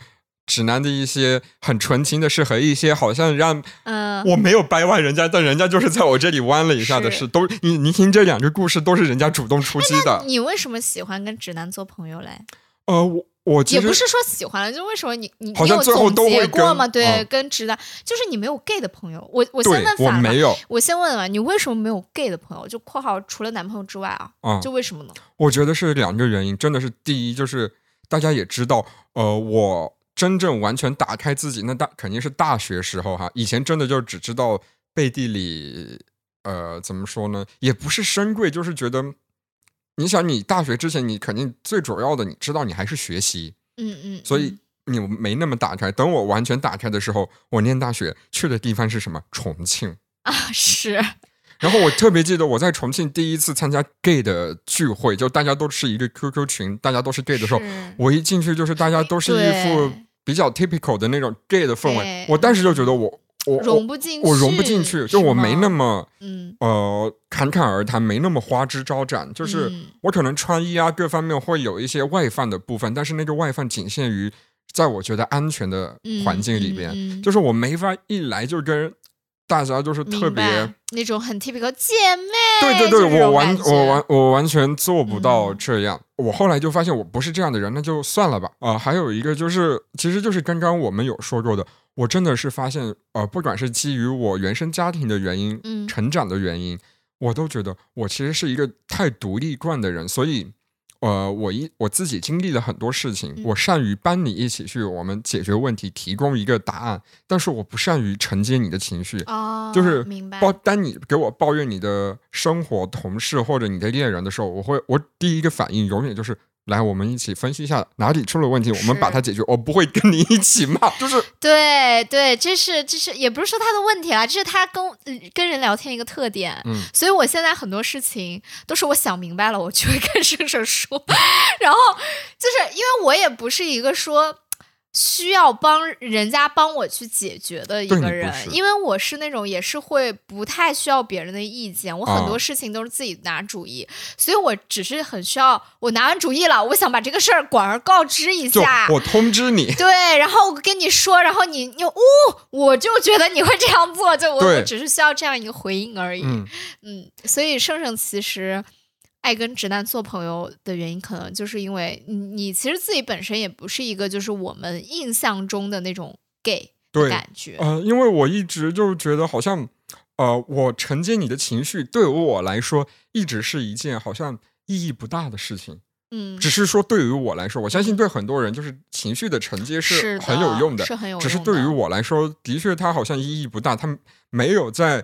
指南的一些很纯情的事和一些好像让嗯我没有掰弯人家，但人家就是在我这里弯了一下的事，都你你听这两个故事都是人家主动出击的。你为什么喜欢跟指南做朋友嘞？呃，我。我也不是说喜欢了，就为什么你你你有总结过吗？对，跟直男就是你没有 gay 的朋友。我我先问我没有，我先问问你为什么没有 gay 的朋友？就括号除了男朋友之外啊，就为什么呢？我觉得是两个原因，真的是第一就是大家也知道，呃，我真正完全打开自己，那大肯定是大学时候哈，以前真的就只知道背地里，呃，怎么说呢？也不是深贵，就是觉得。你想，你大学之前，你肯定最主要的，你知道你还是学习，嗯嗯，所以你没那么打开。等我完全打开的时候，我念大学去的地方是什么？重庆啊，是。然后我特别记得我在重庆第一次参加 gay 的聚会，就大家都是一个 QQ 群，大家都是 gay 的时候，我一进去就是大家都是一副比较 typical 的那种 gay 的氛围，我当时就觉得我我融不进去，我融不进去，就我没那么？嗯。呃侃侃而谈，没那么花枝招展，就是我可能穿衣啊各方面会有一些外放的部分，但是那个外放仅限于在我觉得安全的环境里边，就是我没法一来就跟。大家就是特别那种很 typical 姐妹，对对对，我完我完我完全做不到这样。我后来就发现我不是这样的人，那就算了吧。啊，还有一个就是，其实就是刚刚我们有说过的，我真的是发现，呃，不管是基于我原生家庭的原因，嗯，成长的原因，我都觉得我其实是一个太独立惯的人，所以。呃，我一我自己经历了很多事情，我善于帮你一起去我们解决问题，提供一个答案，但是我不善于承接你的情绪，哦，就是。抱当你给我抱怨你的生活、同事或者你的恋人的时候，我会我第一个反应永远就是。来，我们一起分析一下哪里出了问题，我们把它解决。我不会跟你一起骂，就是对对，这是这是也不是说他的问题啦，这是他跟跟人聊天一个特点。嗯，所以我现在很多事情都是我想明白了，我就会跟射手说。然后就是因为我也不是一个说。需要帮人家帮我去解决的一个人，因为我是那种也是会不太需要别人的意见，我很多事情都是自己拿主意，所以我只是很需要我拿完主意了，我想把这个事儿广而告之一下，我通知你，对，然后我跟你说，然后你你哦，我就觉得你会这样做，就我我只是需要这样一个回应而已，嗯，所以盛盛其实。爱跟直男做朋友的原因，可能就是因为你你其实自己本身也不是一个就是我们印象中的那种 gay 的感觉。呃，因为我一直就觉得好像，呃，我承接你的情绪，对于我来说，一直是一件好像意义不大的事情。嗯，只是说对于我来说，我相信对很多人，就是情绪的承接是很有用的，是很有用。只是对于我来说，的确它好像意义不大，它没有在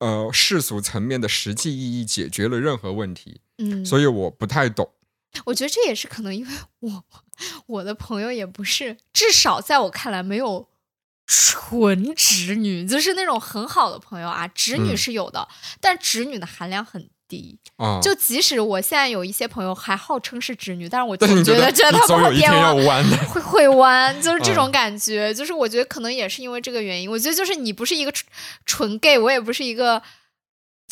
呃世俗层面的实际意义解决了任何问题。嗯，所以我不太懂。我觉得这也是可能，因为我我的朋友也不是，至少在我看来没有纯直女，就是那种很好的朋友啊。直女是有的，但直女的含量很低啊。就即使我现在有一些朋友还号称是直女，但是我觉得觉得他们会变弯，会会弯，就是这种感觉。就是我觉得可能也是因为这个原因。我觉得就是你不是一个纯 gay，我也不是一个。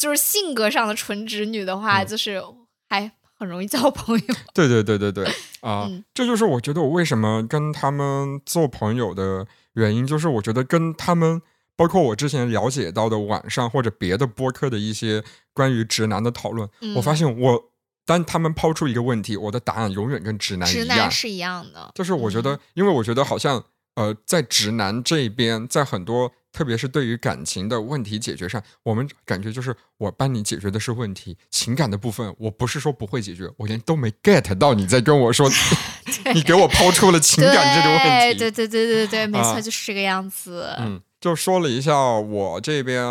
就是性格上的纯直女的话，就是还很容易交朋友。对对对对对啊！这就是我觉得我为什么跟他们做朋友的原因，就是我觉得跟他们，包括我之前了解到的网上或者别的播客的一些关于直男的讨论，我发现我当他们抛出一个问题，我的答案永远跟直男直男是一样的。就是我觉得，因为我觉得好像呃，在直男这边，在很多。特别是对于感情的问题解决上，我们感觉就是我帮你解决的是问题，情感的部分我不是说不会解决，我连都没 get 到你在跟我说，你给我抛出了情感这个问题。对对对对对，没错，就是这个样子。嗯，就说了一下我这边，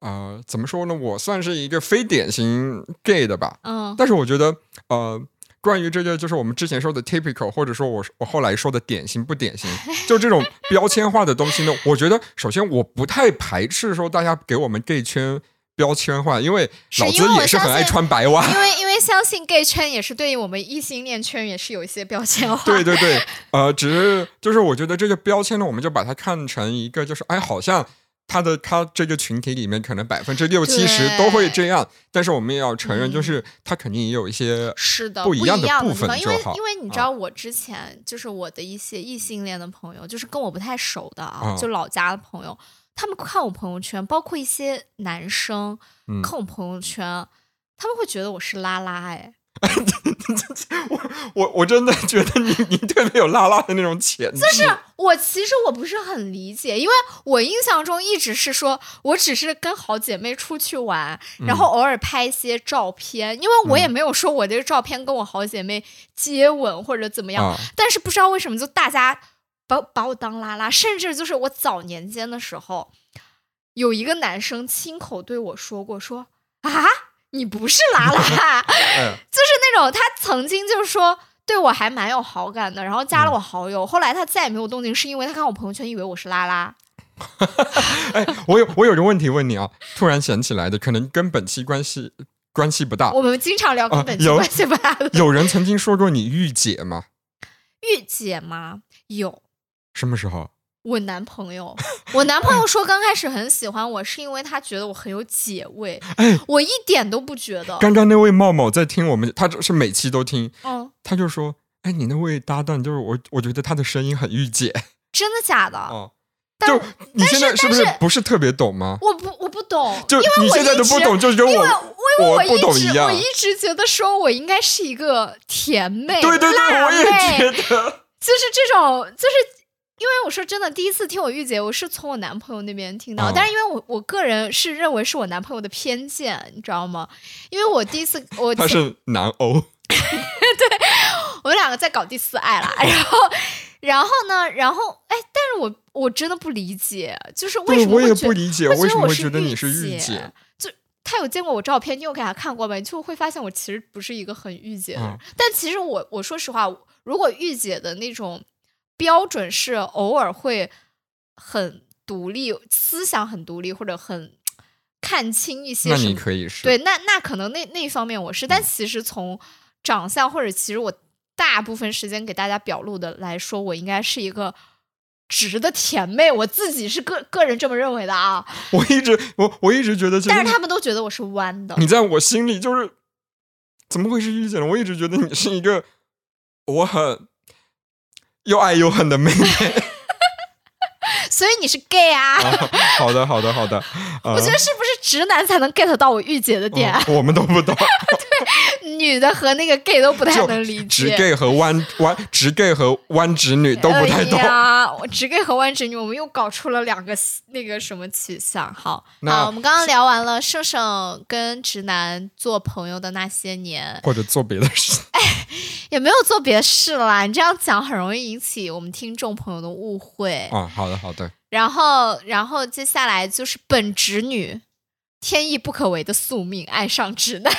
呃，怎么说呢？我算是一个非典型 gay 的吧。嗯，但是我觉得，呃。关于这个，就是我们之前说的 typical，或者说我我后来说的典型不典型，就这种标签化的东西呢？我觉得首先我不太排斥说大家给我们 gay 圈标签化，因为老子也是很爱穿白袜。因为因为相信 gay 圈也是对于我们异性恋圈也是有一些标签化。对对对，呃，只是就是我觉得这个标签呢，我们就把它看成一个，就是哎，好像。他的他这个群体里面，可能百分之六七十都会这样，但是我们也要承认，就是他肯定也有一些是的不一样的部分。因为因为你知道，我之前就是我的一些异性恋的朋友，就是跟我不太熟的啊，就老家的朋友，他们看我朋友圈，包括一些男生看我朋友圈，他们会觉得我是拉拉哎。我我我真的觉得你你特别有拉拉的那种潜质。就是我其实我不是很理解，因为我印象中一直是说我只是跟好姐妹出去玩，然后偶尔拍一些照片，因为我也没有说我这个照片跟我好姐妹接吻或者怎么样。但是不知道为什么就大家把把我当拉拉，甚至就是我早年间的时候，有一个男生亲口对我说过说啊。你不是拉拉，就是那种他曾经就是说对我还蛮有好感的，然后加了我好友，后来他再也没有动静，是因为他看我朋友圈以为我是拉拉。哎，我有我有个问题问你啊，突然想起来的，可能跟本期关系关系不大。我们经常聊跟本期关系不大的。有人曾经说过你御姐吗？御姐吗？有。什么时候？我男朋友，我男朋友说刚开始很喜欢我，是因为他觉得我很有姐味。哎，我一点都不觉得。刚刚那位茂茂在听我们，他是每期都听。嗯，他就说：“哎，你那位搭档，就是我，我觉得他的声音很御姐。”真的假的？哦，就你现在是不是不是特别懂吗？我不，我不懂。就因为你现在都不懂，就跟我我不懂一样。我一直觉得说我应该是一个甜妹，对对对，我也觉得，就是这种，就是。因为我说真的，第一次听我御姐，我是从我男朋友那边听到，但是因为我我个人是认为是我男朋友的偏见，你知道吗？因为我第一次我他是南欧，对我们两个在搞第四爱了，然后然后呢，然后哎，但是我我真的不理解，就是为什么我也不理解为什么会觉得你是御姐？就他有见过我照片，你有给他看过吗？就会发现我其实不是一个很御姐的人，但其实我我说实话，如果御姐的那种。标准是偶尔会很独立，思想很独立，或者很看清一些。那你可以是对，那那可能那那一方面我是，但其实从长相或者其实我大部分时间给大家表露的来说，我应该是一个直的甜妹，我自己是个个人这么认为的啊。我一直我我一直觉得，但是他们都觉得我是弯的。你在我心里就是怎么会是御姐呢？我一直觉得你是一个我很。又爱又恨的妹妹，所以你是 gay 啊？好的，好的，好的。我觉得是不是直男才能 get 到我御姐的点？我们都不懂。对，女的和那个 gay 都不太能理解。直 gay 和弯弯直 gay 和弯直女都不太懂啊。直 gay 和弯直女，我们又搞出了两个那个什么取向。好，好，我们刚刚聊完了盛盛跟直男做朋友的那些年，或者做别的事。也没有做别的事啦，你这样讲很容易引起我们听众朋友的误会。啊，好的好的。然后，然后接下来就是本直女，天意不可违的宿命，爱上直男。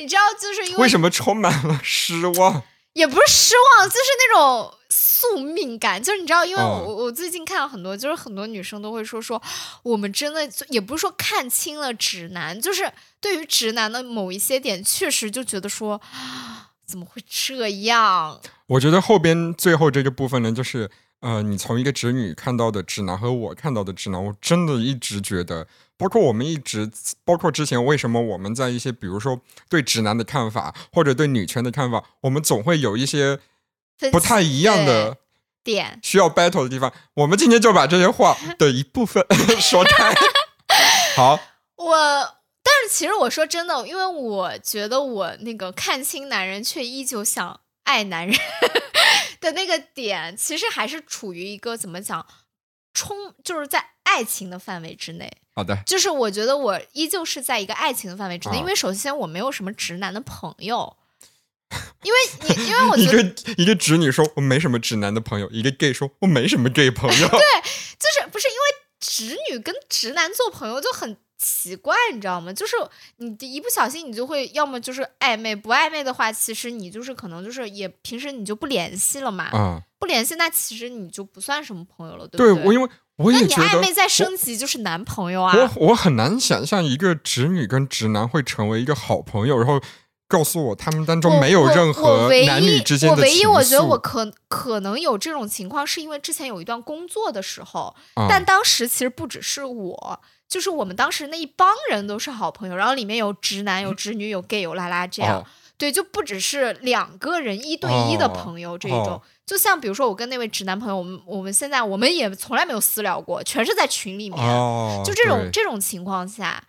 你知道，就是因为为什么充满了失望？也不是失望，就是那种宿命感。就是你知道，因为我我最近看到很多，就是很多女生都会说说，我们真的也不是说看清了直男，就是对于直男的某一些点，确实就觉得说。怎么会这样？我觉得后边最后这个部分呢，就是呃，你从一个直女看到的直男和我看到的直男，我真的一直觉得，包括我们一直，包括之前为什么我们在一些比如说对直男的看法或者对女权的看法，我们总会有一些不太一样的点需要 battle 的地方。我们今天就把这些话 的一部分 说开。好，我。但是其实我说真的，因为我觉得我那个看清男人却依旧想爱男人 的那个点，其实还是处于一个怎么讲，冲就是在爱情的范围之内。好的，就是我觉得我依旧是在一个爱情的范围之内，因为首先我没有什么直男的朋友，因为你因为我一个一个直女说我没什么直男的朋友，一个 gay 说我没什么 gay 朋友，对，就是不是因为直女跟直男做朋友就很。奇怪，你知道吗？就是你一不小心，你就会要么就是暧昧，不暧昧的话，其实你就是可能就是也平时你就不联系了嘛。啊，不联系，那其实你就不算什么朋友了，对不对？我因为我也觉得，那你暧昧再升级就是男朋友啊。我我很难想象一个直女跟直男会成为一个好朋友，然后告诉我他们当中没有任何男女之间的我唯一我觉得我可可能有这种情况，是因为之前有一段工作的时候，但当时其实不只是我。就是我们当时那一帮人都是好朋友，然后里面有直男、有直女、有 gay、有拉拉这样，对，就不只是两个人一对一的朋友这一种。就像比如说我跟那位直男朋友，我们我们现在我们也从来没有私聊过，全是在群里面。就这种这种情况下，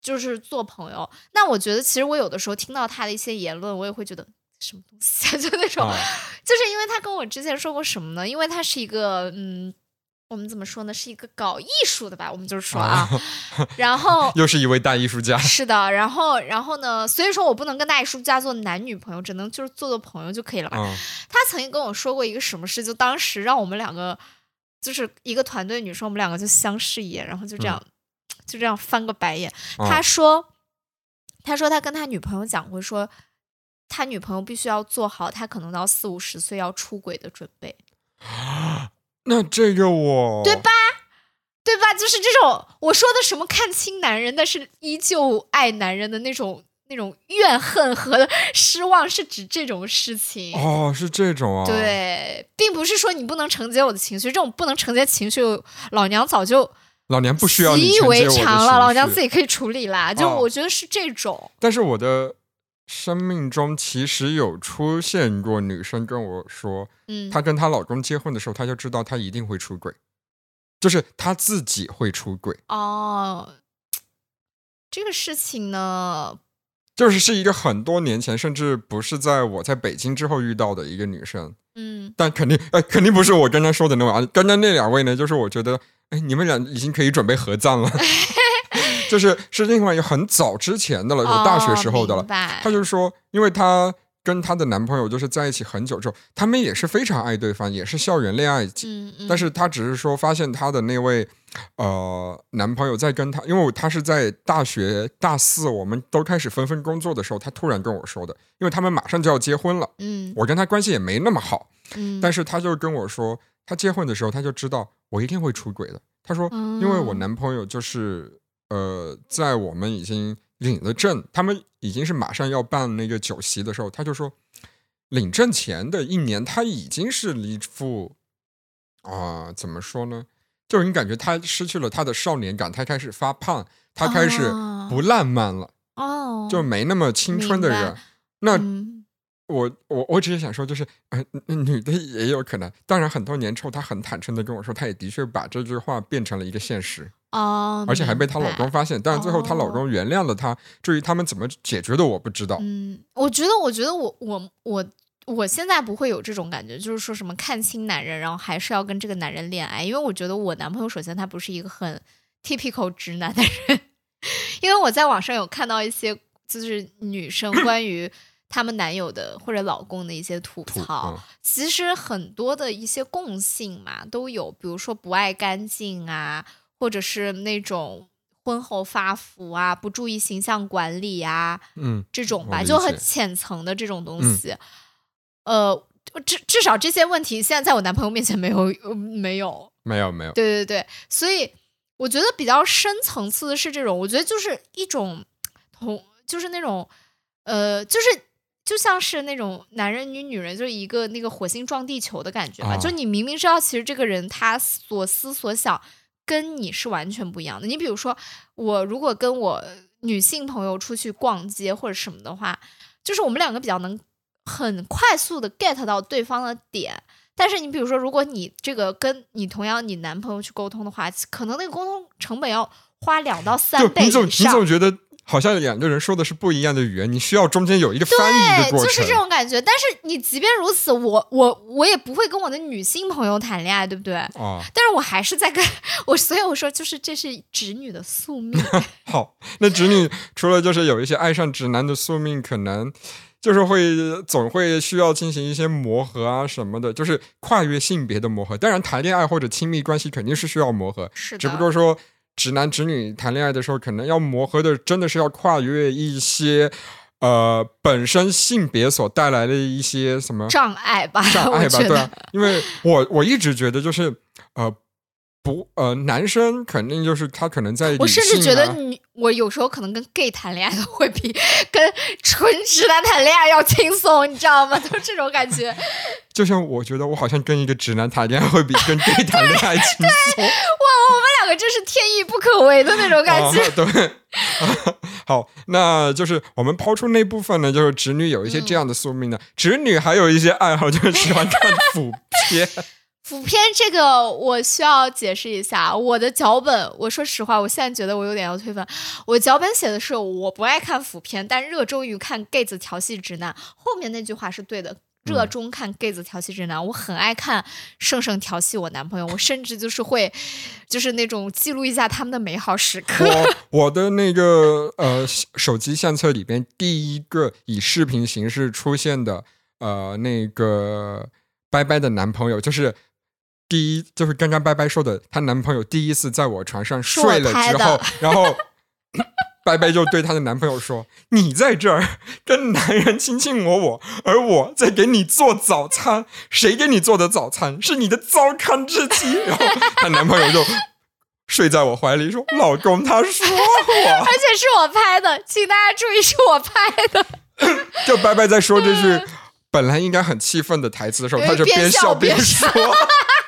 就是做朋友。那我觉得其实我有的时候听到他的一些言论，我也会觉得什么东西，就那种，就是因为他跟我之前说过什么呢？因为他是一个嗯。我们怎么说呢？是一个搞艺术的吧？我们就是说啊，然后 又是一位大艺术家。是的，然后然后呢？所以说我不能跟大艺术家做男女朋友，只能就是做做朋友就可以了吧？他曾经跟我说过一个什么事，就当时让我们两个就是一个团队女生，我们两个就相视一眼，然后就这样就这样翻个白眼。他说，他说他跟他女朋友讲过，说他女朋友必须要做好他可能到四五十岁要出轨的准备。那这个我对吧？对吧？就是这种我说的什么看清男人，但是依旧爱男人的那种那种怨恨和失望，是指这种事情。哦，是这种啊。对，并不是说你不能承接我的情绪，这种不能承接情绪，老娘早就老娘不需要习以为常了，老娘自己可以处理啦。就我觉得是这种。但是我的生命中其实有出现过女生跟我说，嗯，她跟她老公结婚的时候，她就知道她一定会出轨，就是她自己会出轨。哦，这个事情呢？就是是一个很多年前，甚至不是在我在北京之后遇到的一个女生，嗯，但肯定，哎，肯定不是我刚刚说的那位。刚刚那两位呢，就是我觉得，哎，你们俩已经可以准备合葬了，就是是另外一个很早之前的了，就大学时候的了。他就是说，因为她。跟她的男朋友就是在一起很久之后，他们也是非常爱对方，也是校园恋爱。嗯嗯。但是她只是说发现她的那位呃男朋友在跟她，因为她是在大学大四，我们都开始纷纷工作的时候，她突然跟我说的，因为他们马上就要结婚了。嗯。我跟她关系也没那么好。嗯。但是她就跟我说，她结婚的时候她就知道我一定会出轨的。她说，因为我男朋友就是呃，在我们已经。领了证，他们已经是马上要办那个酒席的时候，他就说，领证前的一年，他已经是一副啊，怎么说呢？就是你感觉他失去了他的少年感，他开始发胖，他开始不浪漫了，哦，就没那么青春的人。那我我我只是想说，就是呃，女的也有可能。当然，很多年之后，他很坦诚的跟我说，他也的确把这句话变成了一个现实。哦，而且还被她老公发现，但是最后她老公原谅了她。至于他们怎么解决的，我不知道。嗯，我觉得，我觉得我我我我现在不会有这种感觉，就是说什么看清男人，然后还是要跟这个男人恋爱。因为我觉得我男朋友首先他不是一个很 typical 直男的人，因为我在网上有看到一些就是女生 关于他们男友的或者老公的一些吐槽，其实很多的一些共性嘛都有，比如说不爱干净啊。或者是那种婚后发福啊，不注意形象管理啊，嗯，这种吧，就很浅层的这种东西。呃，至至少这些问题现在在我男朋友面前没有，没有，没有，没有。对对对，所以我觉得比较深层次的是这种，我觉得就是一种同，就是那种，呃，就是就像是那种男人与女人，就是一个那个火星撞地球的感觉吧。就你明明知道，其实这个人他所思所想。跟你是完全不一样的。你比如说，我如果跟我女性朋友出去逛街或者什么的话，就是我们两个比较能很快速的 get 到对方的点。但是你比如说，如果你这个跟你同样你男朋友去沟通的话，可能那个沟通成本要花两到三倍以上。你总你总觉得。好像两个人说的是不一样的语言，你需要中间有一个翻译的过程，就是这种感觉。但是你即便如此，我我我也不会跟我的女性朋友谈恋爱，对不对？啊！但是我还是在跟 我，所以我说，就是这是直女的宿命。好，那直女除了就是有一些爱上直男的宿命，可能就是会总会需要进行一些磨合啊什么的，就是跨越性别的磨合。当然，谈恋爱或者亲密关系肯定是需要磨合，是的。只不过说。直男直女谈恋爱的时候，可能要磨合的，真的是要跨越一些，呃，本身性别所带来的一些什么障碍吧？障碍吧，对啊，因为我我一直觉得就是，呃。不，呃，男生肯定就是他可能在。我甚至觉得你，我有时候可能跟 gay 谈恋爱会比跟纯直男谈恋爱要轻松，你知道吗？就这种感觉。就像我觉得我好像跟一个直男谈恋爱会比跟 gay 谈恋爱轻松。哇，我们两个真是天意不可违的那种感觉。对。好，那就是我们抛出那部分呢，就是直女有一些这样的宿命呢。直女还有一些爱好，就是喜欢看 腐片。腐片这个我需要解释一下，我的脚本，我说实话，我现在觉得我有点要退粉。我脚本写的是我不爱看腐片，但热衷于看 gay 子调戏直男。后面那句话是对的，热衷看 gay 子调戏直男。我很爱看盛盛调戏我男朋友，我甚至就是会，就是那种记录一下他们的美好时刻。我的那个呃手机相册里边第一个以视频形式出现的呃那个拜拜的男朋友就是。第一就是刚刚拜拜说的，她男朋友第一次在我床上睡了之后，然后 拜拜就对她的男朋友说：“你在这儿跟男人卿卿我我，而我在给你做早餐，谁给你做的早餐？是你的糟糠之妻。”然后她男朋友就睡在我怀里说：“老公，他说我。”而且是我拍的，请大家注意，是我拍的。就白白在说这句本来应该很气愤的台词的时候，他就边笑边说：“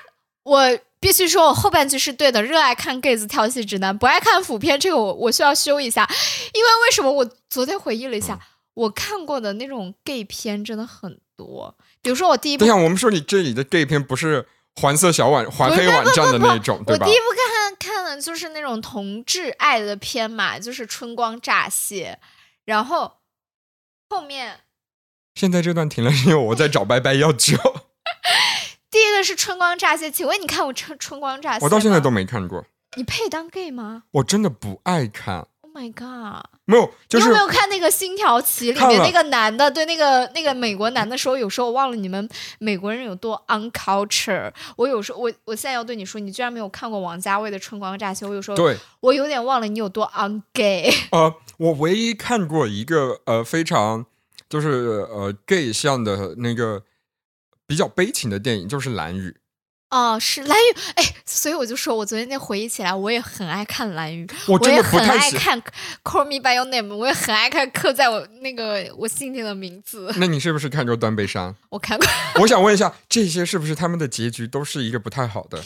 我必须说，我后半句是对的。热爱看 gay 子调戏指南，不爱看腐片，这个我我需要修一下。因为为什么？我昨天回忆了一下，我看过的那种 gay 片真的很多。比如说我第一部，对呀我们说你这里的 gay 片不是。”黄色小网、黄黑网站的那种，对吧？我第一部看看的就是那种同志爱的片嘛，就是《春光乍泄》，然后后面现在这段停了，是因为我在找拜拜要酒。第一个是《春光乍泄》，请问你看过《春春光乍泄》？我到现在都没看过。你配当 gay 吗？我真的不爱看。Oh My God，没有，你有没有看那个《星条旗》里面那个男的对那个那个美国男的说？有时候我忘了你们美国人有多 unculture。我有时候我我现在要对你说，你居然没有看过王家卫的《春光乍泄》。我有时候对我有点忘了你有多 un gay。呃，我唯一看过一个呃非常就是呃 gay 向的那个比较悲情的电影，就是《蓝雨》。哦，是蓝雨，哎，所以我就说，我昨天那回忆起来，我也很爱看蓝雨，我也很爱看 Call Me By Your Name，我也很爱看刻在我那个我心底的名字。那你是不是看过《断背山》？我看过。我想问一下，这些是不是他们的结局都是一个不太好的？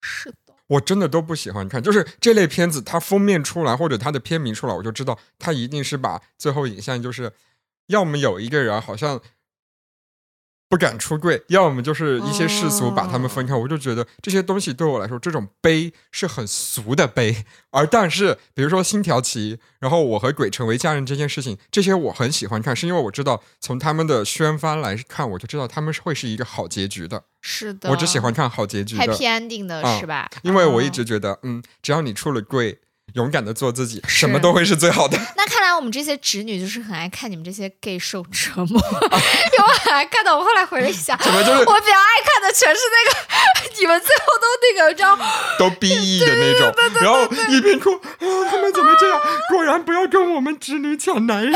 是的。我真的都不喜欢看，就是这类片子，它封面出来或者它的片名出来，我就知道它一定是把最后影像，就是要么有一个人好像。不敢出柜，要么就是一些世俗把他们分开。我就觉得这些东西对我来说，这种悲是很俗的悲。而但是，比如说《星条旗》，然后我和鬼成为家人这件事情，这些我很喜欢看，是因为我知道从他们的宣发来看，我就知道他们会是一个好结局的。是的，我只喜欢看好结局的，happy ending 的是吧？因为我一直觉得，嗯，只要你出了柜。勇敢的做自己，什么都会是最好的。那看来我们这些直女就是很爱看你们这些 gay 受折磨，因为我很爱看的。我后来回了一下，怎么就是我比较爱看的全是那个 你们最后都那个叫都 BE 的那种，然后一边哭啊，他们怎么这样？果然不要跟我们直女抢男人。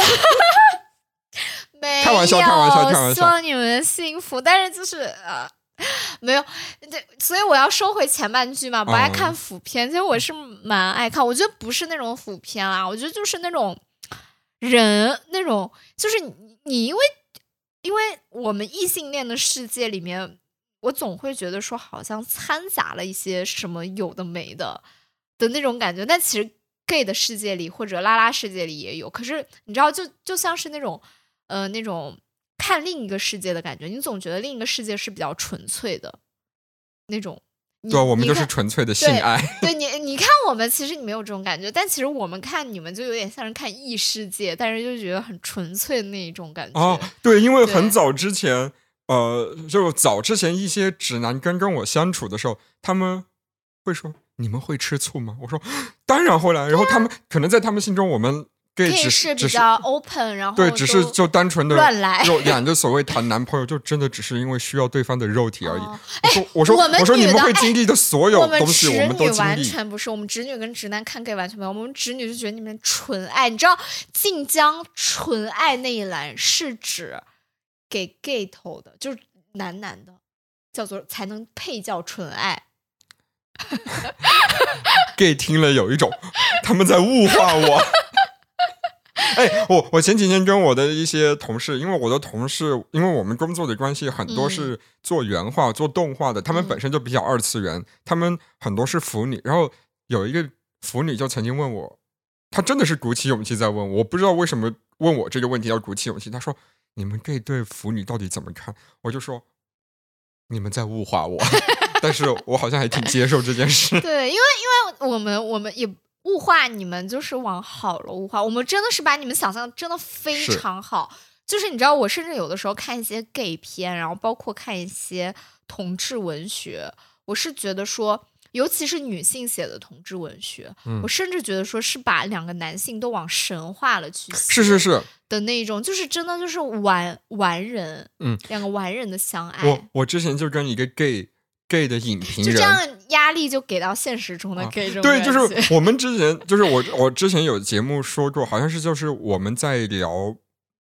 没有，开玩笑，开玩笑，开玩笑。希望你们幸福，但是就是呃。没有，这，所以我要收回前半句嘛。不爱看腐片，其实我是蛮爱看。我觉得不是那种腐片啊，我觉得就是那种人，那种就是你，因为因为我们异性恋的世界里面，我总会觉得说好像掺杂了一些什么有的没的的那种感觉。但其实 gay 的世界里或者拉拉世界里也有，可是你知道，就就像是那种呃那种。看另一个世界的感觉，你总觉得另一个世界是比较纯粹的那种。对，我们就是纯粹的性爱。对你，你看我们，其实你没有这种感觉，但其实我们看你们就有点像是看异世界，但是就觉得很纯粹的那一种感觉。哦，对，因为很早之前，呃，就早之前一些直男跟跟我相处的时候，他们会说：“你们会吃醋吗？”我说：“当然会了。”然后他们可能在他们心中，我们。可以是比较 open，然后对，只是就单纯的乱来，就两个所谓谈男朋友，就真的只是因为需要对方的肉体而已。我说，我说，我说，你们会经历的所有东西，我们都经历。完全不是，我们直女跟直男看 gay 完全没有，我们直女就觉得你们纯爱。你知道晋江纯爱那一栏是指给 gay 投的，就是男男的，叫做才能配叫纯爱。gay 听了有一种他们在物化我。哎，我我前几天跟我的一些同事，因为我的同事，因为我们工作的关系，很多是做原画、做动画的，他们本身就比较二次元，他们很多是腐女。然后有一个腐女就曾经问我，她真的是鼓起勇气在问我，我不知道为什么问我这个问题要鼓起勇气。她说：“你们这对腐女到底怎么看？”我就说：“你们在物化我。” 但是我好像还挺接受这件事。对，因为因为我们我们也。物化你们就是往好了物化，我们真的是把你们想象真的非常好。就是你知道，我甚至有的时候看一些 gay 片，然后包括看一些同志文学，我是觉得说，尤其是女性写的同志文学，我甚至觉得说是把两个男性都往神化了去写，是是是的那一种，就是真的就是完完人，嗯，两个完人的相爱。我我之前就跟一个 gay。Gay 的影评人，就这样压力就给到现实中的 gay 中。对，就是我们之前，就是我我之前有节目说过，好像是就是我们在聊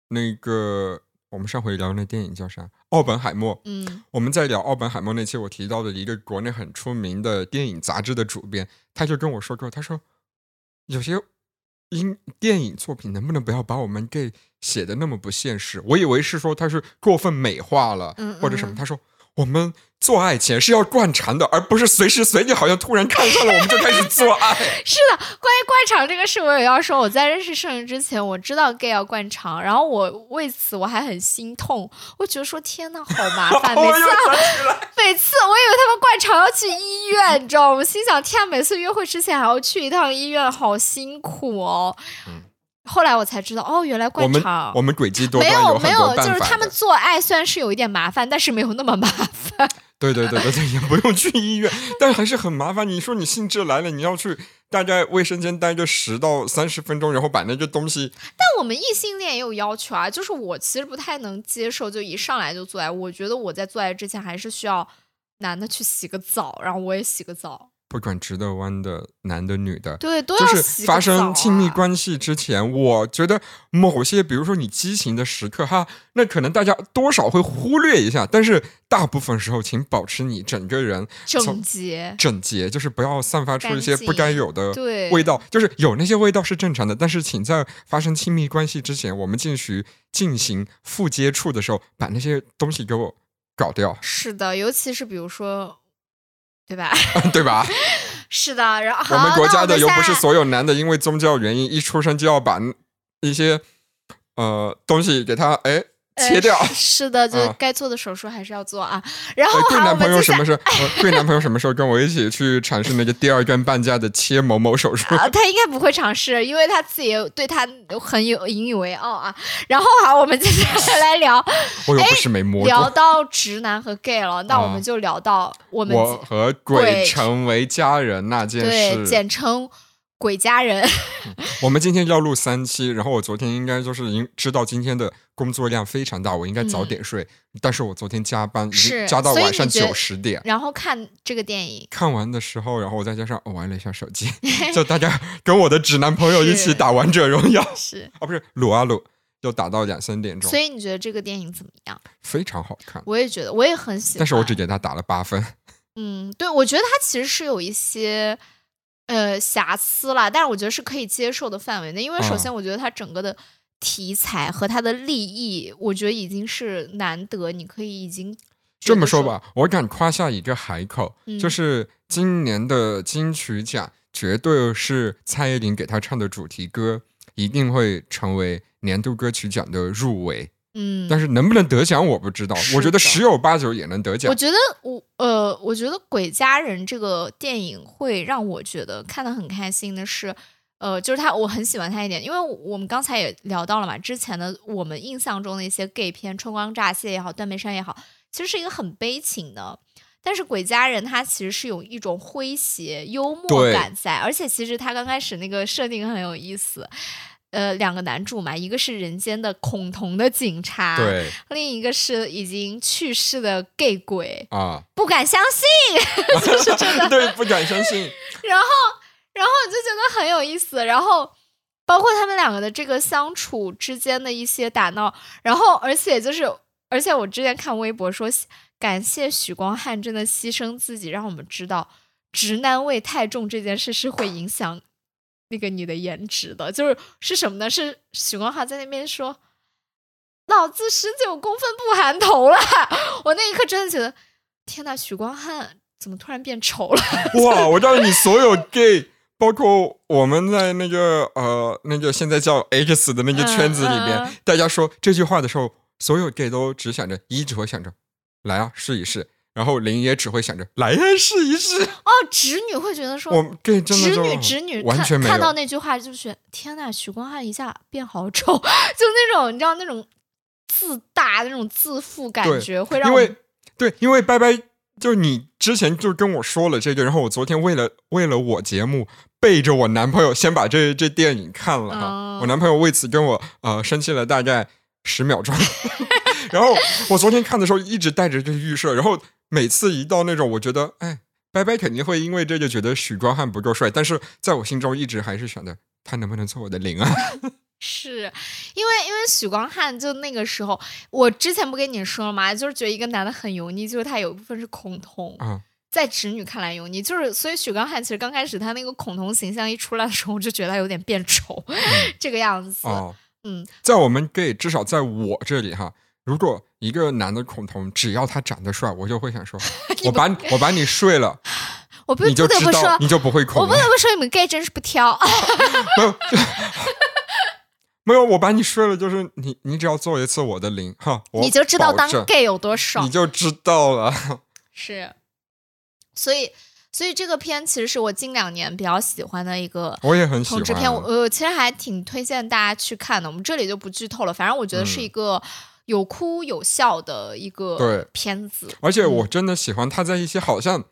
那个我们上回聊那电影叫啥奥本海默。嗯我们在聊奥本海默那期，我提到的一个国内很出名的电影杂志的主编，他就跟我说过，他说有些音电影作品能不能不要把我们 gay 写的那么不现实？我以为是说他是过分美化了，嗯或者什么。嗯他说我们做爱前是要灌肠的，而不是随时随地好像突然看上了我们就开始做爱。是的，关于灌肠这个事，我也要说。我在认识圣人之前，我知道 gay 要灌肠，然后我为此我还很心痛，我觉得说天呐，好麻烦，每次 每次我以为他们灌肠要去医院，你知道吗？我心想，天啊，每次约会之前还要去一趟医院，好辛苦哦。嗯后来我才知道，哦，原来我们灌肠我们诡计多没端有没有，很多办法就是他们做爱虽然是有一点麻烦，但是没有那么麻烦。对对对对对，也不用去医院，但还是很麻烦。你说你兴致来了，你要去大概卫生间待个十到三十分钟，然后把那个东西，但我们异性恋也有要求啊，就是我其实不太能接受，就一上来就做爱。我觉得我在做爱之前还是需要男的去洗个澡，然后我也洗个澡。不管直的弯的、男的女的，对，都就是发生亲密啊关系之前，我觉得某些，比如说你激情的时刻哈，那可能大家多少会忽略一下，但是大部分时候，请保持你整个人整洁。整洁，就是不要散发出一些不该有的味道，就是有那些味道是正常的，但是请在发生亲密关系之前，我们进行进行负接触的时候，把那些东西给我搞掉，是的，尤其是比如说，对吧？对吧？是的，然后我们国家的又不是所。有男的因为宗教原因一出生就要把一些呃东西给他哎 切掉。呃 是的，就啊该做的手术还是要做啊。然后呃，贵男朋友什么时候？呃贵男朋友什么时候跟我一起去尝试那个第二根半价的切某某手术？啊，他应该不会尝试，因为他自己对他很有引以为傲啊。然后好，我们接下来来聊我又不是没摸过。聊到直男和 gay 了，那我啊们就聊到我们我和鬼鬼成为家人那件对事。简称鬼家人。我们今天要录三期，然后我昨天应该就是已经知道今天的工作量非常大，我应该早点睡，但是我昨天加班已经是加到晚上九十点。然后看这个电影，看完的时候，然后我再加上、哦玩了一下手机，就大家跟我的直男朋友一起打王者荣耀，是，哦不是撸啊撸，又打到两三点钟所，以你觉得这个电影怎么样？非常好看。我也觉得，我也很喜欢。但是我只给他打了八分，嗯，对，我觉得他其实是有一些呃瑕疵啦，但是我觉得是可以接受的范围内，因为首嗯。先我觉得它整个的题材和它的立意，我觉得已经是难得，你可以已经这么说，吧，我敢夸下一个海口，嗯。就是今年的金曲奖绝对是蔡依林给她唱的主题歌，一定会成为年度歌曲奖的入围。嗯，但是能不能得奖我不知道，我觉得十有八九也能得奖我。觉得我呃，我觉得《鬼家人》这个电影会让我觉得看得很开心的是，呃，就是他我很喜欢他一点，因为我们刚才也聊到了嘛，之前的我们印象中的一些 gay 片，《春光乍泄》也好，《断背山》也好，其实是一个很悲情的。但是《鬼家人》他其实是有一种诙谐、幽默感在，而且其实他刚开始那个设定很有意思。呃，两个男主嘛，一个是人间的恐同的警察，对另一个是已经去世的 gay 鬼，啊，不敢相信，就是真的。对，不敢相信。然后，然后我就觉得很有意思。然后，包括他们两个的这个相处之间的一些打闹，然后，而且就是，而且我之前看微博说，感谢许光汉真的牺牲自己，让我们知道直男味太重这件事是会影响那个你的颜值的。就是是什么呢？是许光汉在那边说。老子十九公分不含头了，我那一刻真的觉得，天呐，许光汉怎么突然变丑了？哇！我告诉你，所有 gay，包括我们在那个呃那个现在叫 X 的那个圈子里边，嗯嗯大家说这句话的时候，所有 gay 都只想着一直会想着来啊试一试，然后林也只会想着来呀、试一试。哦，直女会觉得说，我真的就直女直女完全没有看到那句话就觉得天呐，许光汉一下变好丑，就那种你知道那种自大那种自负感觉，会让因为对，因为拜拜，就你之前就跟我说了这个，然后我昨天为了为了我节目，背着我男朋友先把这这电影看了哈，哦我男朋友为此跟我呃生气了大概十秒钟，然后我昨天看的时候一直带着这个预设，然后每次一到那种我觉得哎。拜拜肯定会因为这就觉得许光汉不够帅，但是在我心中一直还是想着他能不能做我的零啊？是因为因为许光汉就那个时候，我之前不跟你说了吗？就是觉得一个男的很油腻，就是他有一部分是恐同。在直女看来油腻，就是所以许光汉其实刚开始他那个恐同形象一出来的时候，我就觉得他有点变丑，这个样子。嗯，在我们 gay 至少在我这里哈，如果一个男的恐同，只要他长得帅，我就会想说，我把我把你睡了，我不不得不说，你就不会恐。我不得不说，你们 gay 真是不挑。没有，没有，我把你睡了，就是你，你只要做一次我的零哈，你就知道当 gay 有多爽，你就知道了。是。所以，所以这个片其实是我近两年比较喜欢的一个，我也很喜欢。片，我其实还挺推荐大家去看的。我们这里就不剧透了，反正我觉得是一个有哭有笑的一个片子。而且我真的喜欢他在一些好像，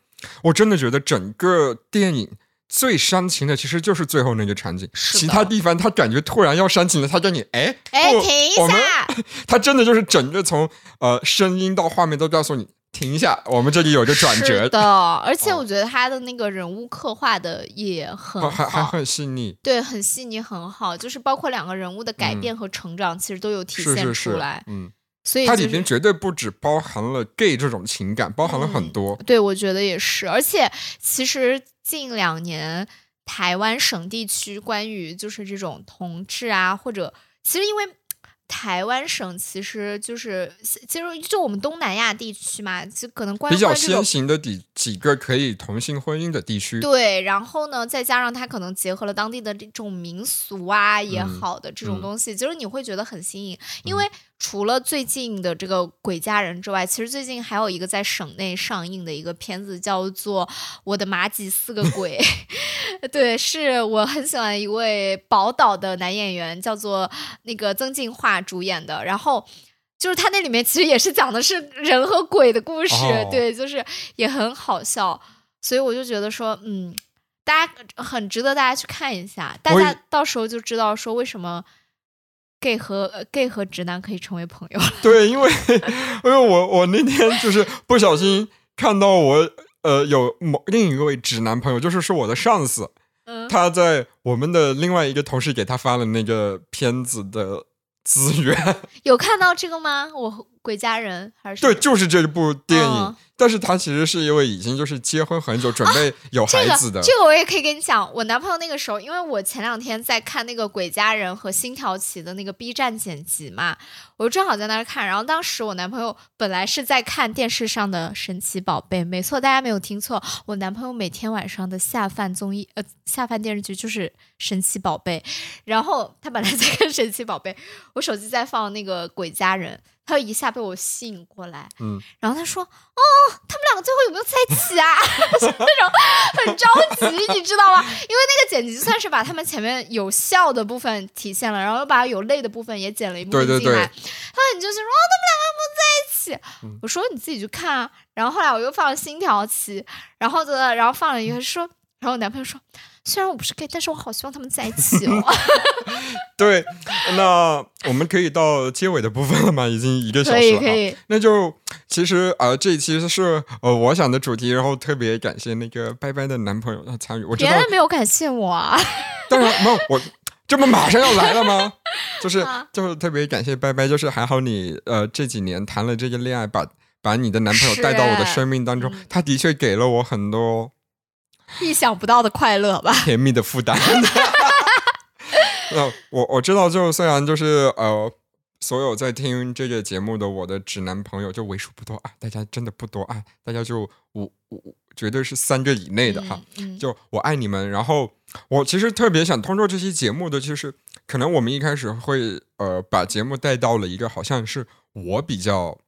我真的觉得整个电影最煽情的其实就是最后那个场景，其他地方他感觉突然要煽情了，他叫你哎哎停一下，他真的就是整个从呃声音到画面都告诉你。停一下，我们这里有个转折。的，而且我觉得他的那个人物刻画的也很好，还还很细腻，对，很细腻，很好，就是包括两个人物的改变和成长，其实都有体现出来，嗯，所以它里边绝对不止包含了 gay 这种情感，包含了很多，对，我觉得也是，而且其实近两年台湾省地区关于就是这种同志啊，或者其实因为。台湾省其实就是，其实就我们东南亚地区嘛，就可能关比较先行的几几个可以同性婚姻的地区。对，然后呢，再加上它可能结合了当地的这种民俗啊也好的这种东西，就是你会觉得很新颖，因为。除了最近的这个《鬼家人》之外，其实最近还有一个在省内上映的一个片子，叫做《我的马吉四个鬼》。对，是我很喜欢一位宝岛的男演员，叫做那个曾进化主演的。然后就是他那里面其实也是讲的是人和鬼的故事，对，就是也很好笑。所以我就觉得说，嗯，大家很值得大家去看一下，大家到时候就知道说为什么。Gay 和 gay 和直男可以成为朋友。对，因为因为我我那天就是不小心看到我呃有某另一位直男朋友，就是是我的上司，他在我们的另外一个同事给他发了那个片子的资源。有看到这个吗？我鬼家人还是对，就是这部电影。但是他其实是因为已经就是结婚很久，准备有孩子的。这个我也可以跟你讲，我男朋友那个时候，因为我前两天在看那个《鬼家人》和《星条旗》的那个 B 站剪辑嘛，我正好在那儿看。然后当时我男朋友本来是在看电视上的《神奇宝贝》，没错，大家没有听错，我男朋友每天晚上的下饭综艺呃下饭电视剧就是《神奇宝贝》，然后他本来在看《神奇宝贝》，我手机在放那个《鬼家人》。他一下被我吸引过来，嗯，然后他说：“哦，他们两个最后有没有在一起啊？” 那种很着急，你知道吗？因为那个剪辑算是把他们前面有笑的部分体现了，然后又把有泪的部分也剪了一部分进来。他说你就是说：“哦，他们两个不在一起。”我说：“你自己去看啊。”然后后来我又放了《星条旗》，然后的，然后放了一个说，然后我男朋友说。虽然我不是 gay，但是我好希望他们在一起哦。对，那我们可以到结尾的部分了吗？已经一个小时了，那就其实呃，这一期是呃我想的主题，然后特别感谢那个拜拜的男朋友的参与。我原来没有感谢我啊，当然没有，我这不马上要来了吗？就是就是特别感谢拜拜，就是还好你呃这几年谈了这个恋爱，把把你的男朋友带到我的生命当中，他的确给了我很多。意想不到的快乐吧，甜蜜的负担。那 我我知道，就虽然就是呃，所有在听这个节目的我的直男朋友就为数不多啊，大家真的不多啊，大家就五五绝对是三个以内的哈。就我爱你们。然后我其实特别想通过这期节目的，就是可能我们一开始会呃把节目带到了一个好像是我比较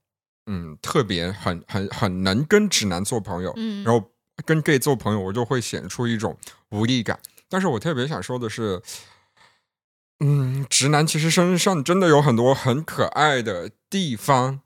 嗯特别很很很能跟直男做朋友，嗯然后。跟 gay 做朋友，我就会显出一种无力感。但是我特别想说的是，嗯，直男其实身上真的有很多很可爱的地方。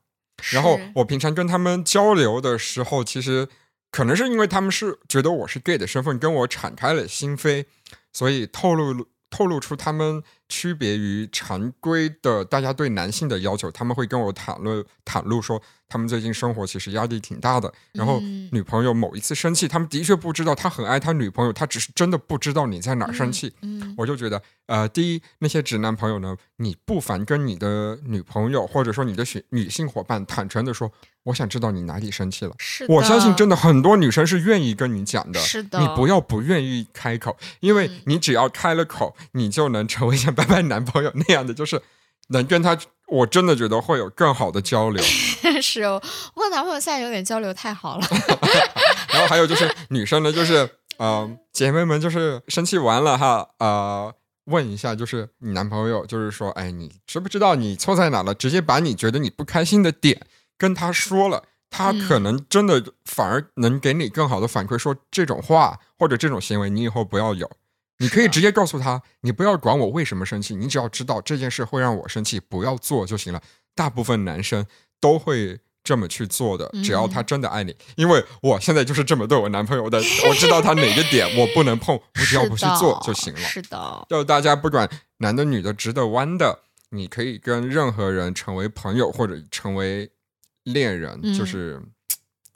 然后我平常跟他们交流的时候，其实可能是因为他们是觉得我是 gay 的身份，跟我敞开了心扉，所以透露透露出他们区别于常规的大家对男性的要求，他们会跟我谈论袒露说，他们最近生活其实压力挺大的。然后女朋友某一次生气，他们的确不知道他很爱他女朋友，他只是真的不知道你在哪生气。我就觉得，呃，第一，那些直男朋友呢，你不妨跟你的女朋友或者说你的女女性伙伴坦诚的说。我想知道你哪里生气了。是，我相信真的很多女生是愿意跟你讲的。是的，你不要不愿意开口，因为你只要开了口，你就能成为像拜拜男朋友那样的，就是能跟他，我真的觉得会有更好的交流。是哦，我和男朋友现在有点交流太好了。然后还有就是女生呢，就是呃，姐妹们就是生气完了哈，呃，问一下，就是你男朋友，就是说，哎，你知不知道你错在哪了？直接把你觉得你不开心的点。跟他说了，他可能真的反而能给你更好的反馈，说这种话或者这种行为你以后不要有。你可以直接告诉他，你不要管我为什么生气，你只要知道这件事会让我生气，不要做就行了。大部分男生都会这么去做的，只要他真的爱你。因为我现在就是这么对我男朋友的，我知道他哪个点我不能碰，我只要不去做就行了。是的，就大家不管男的女的，直的弯的，你可以跟任何人成为朋友或者成为。恋人就是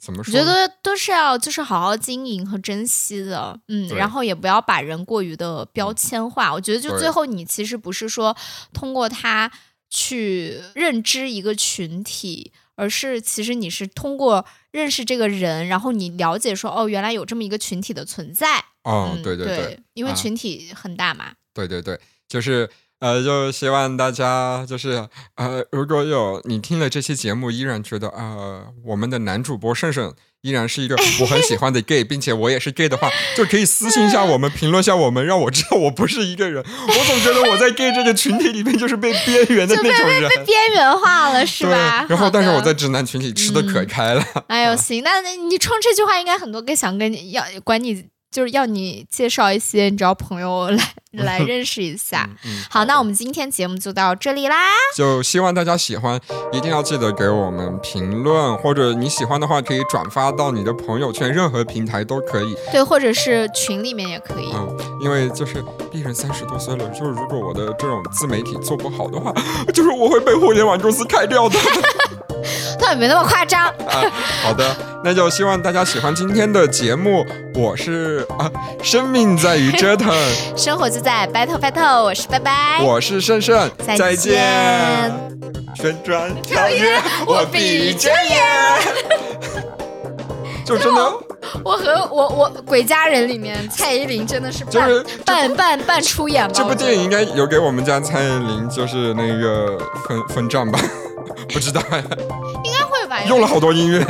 怎么说？我觉得都是要就是好好经营和珍惜的，嗯，然后也不要把人过于的标签化。我觉得就最后你其实不是说通过他去认知一个群体，而是其实你是通过认识这个人，然后你了解说哦，原来有这么一个群体的存在。哦，对对对，因为群体很大嘛。对对对，就是。呃，就希望大家就是呃，如果有你听了这期节目，依然觉得呃，我们的男主播胜胜依然是一个我很喜欢的 gay，并且我也是 gay 的话，就可以私信一下我们，评论一下我们，让我知道我不是一个人。我总觉得我在 gay 这个群体里面就是被边缘的那种人，被边缘化了，是吧？然后，但是我在直男群体吃的可开了。哎呦，行，那你冲这句话，应该很多 gay 想跟你要管你。就是要你介绍一些你知道朋友来来认识一下。好，那我们今天节目就到这里啦。就希望大家喜欢，一定要记得给我们评论，或者你喜欢的话可以转发到你的朋友圈，任何平台都可以。对，或者是群里面也可以。嗯，因为就是毕人三十多岁了，就是如果我的这种自媒体做不好的话，就是我会被互联网公司开掉的。倒也没那么夸张。啊，好的，那就希望大家喜欢今天的节目。我是啊，生命在于折腾，生活就在 battle battle。我是拜拜，我是胜胜，再见。旋转跳跃，我闭着眼。就真的，我和我我鬼家人里面蔡依林真的是半半半半出演吧。这部电影应该有给我们家蔡依林就是那个分分账吧。不知道，应该会吧。用了好多音乐。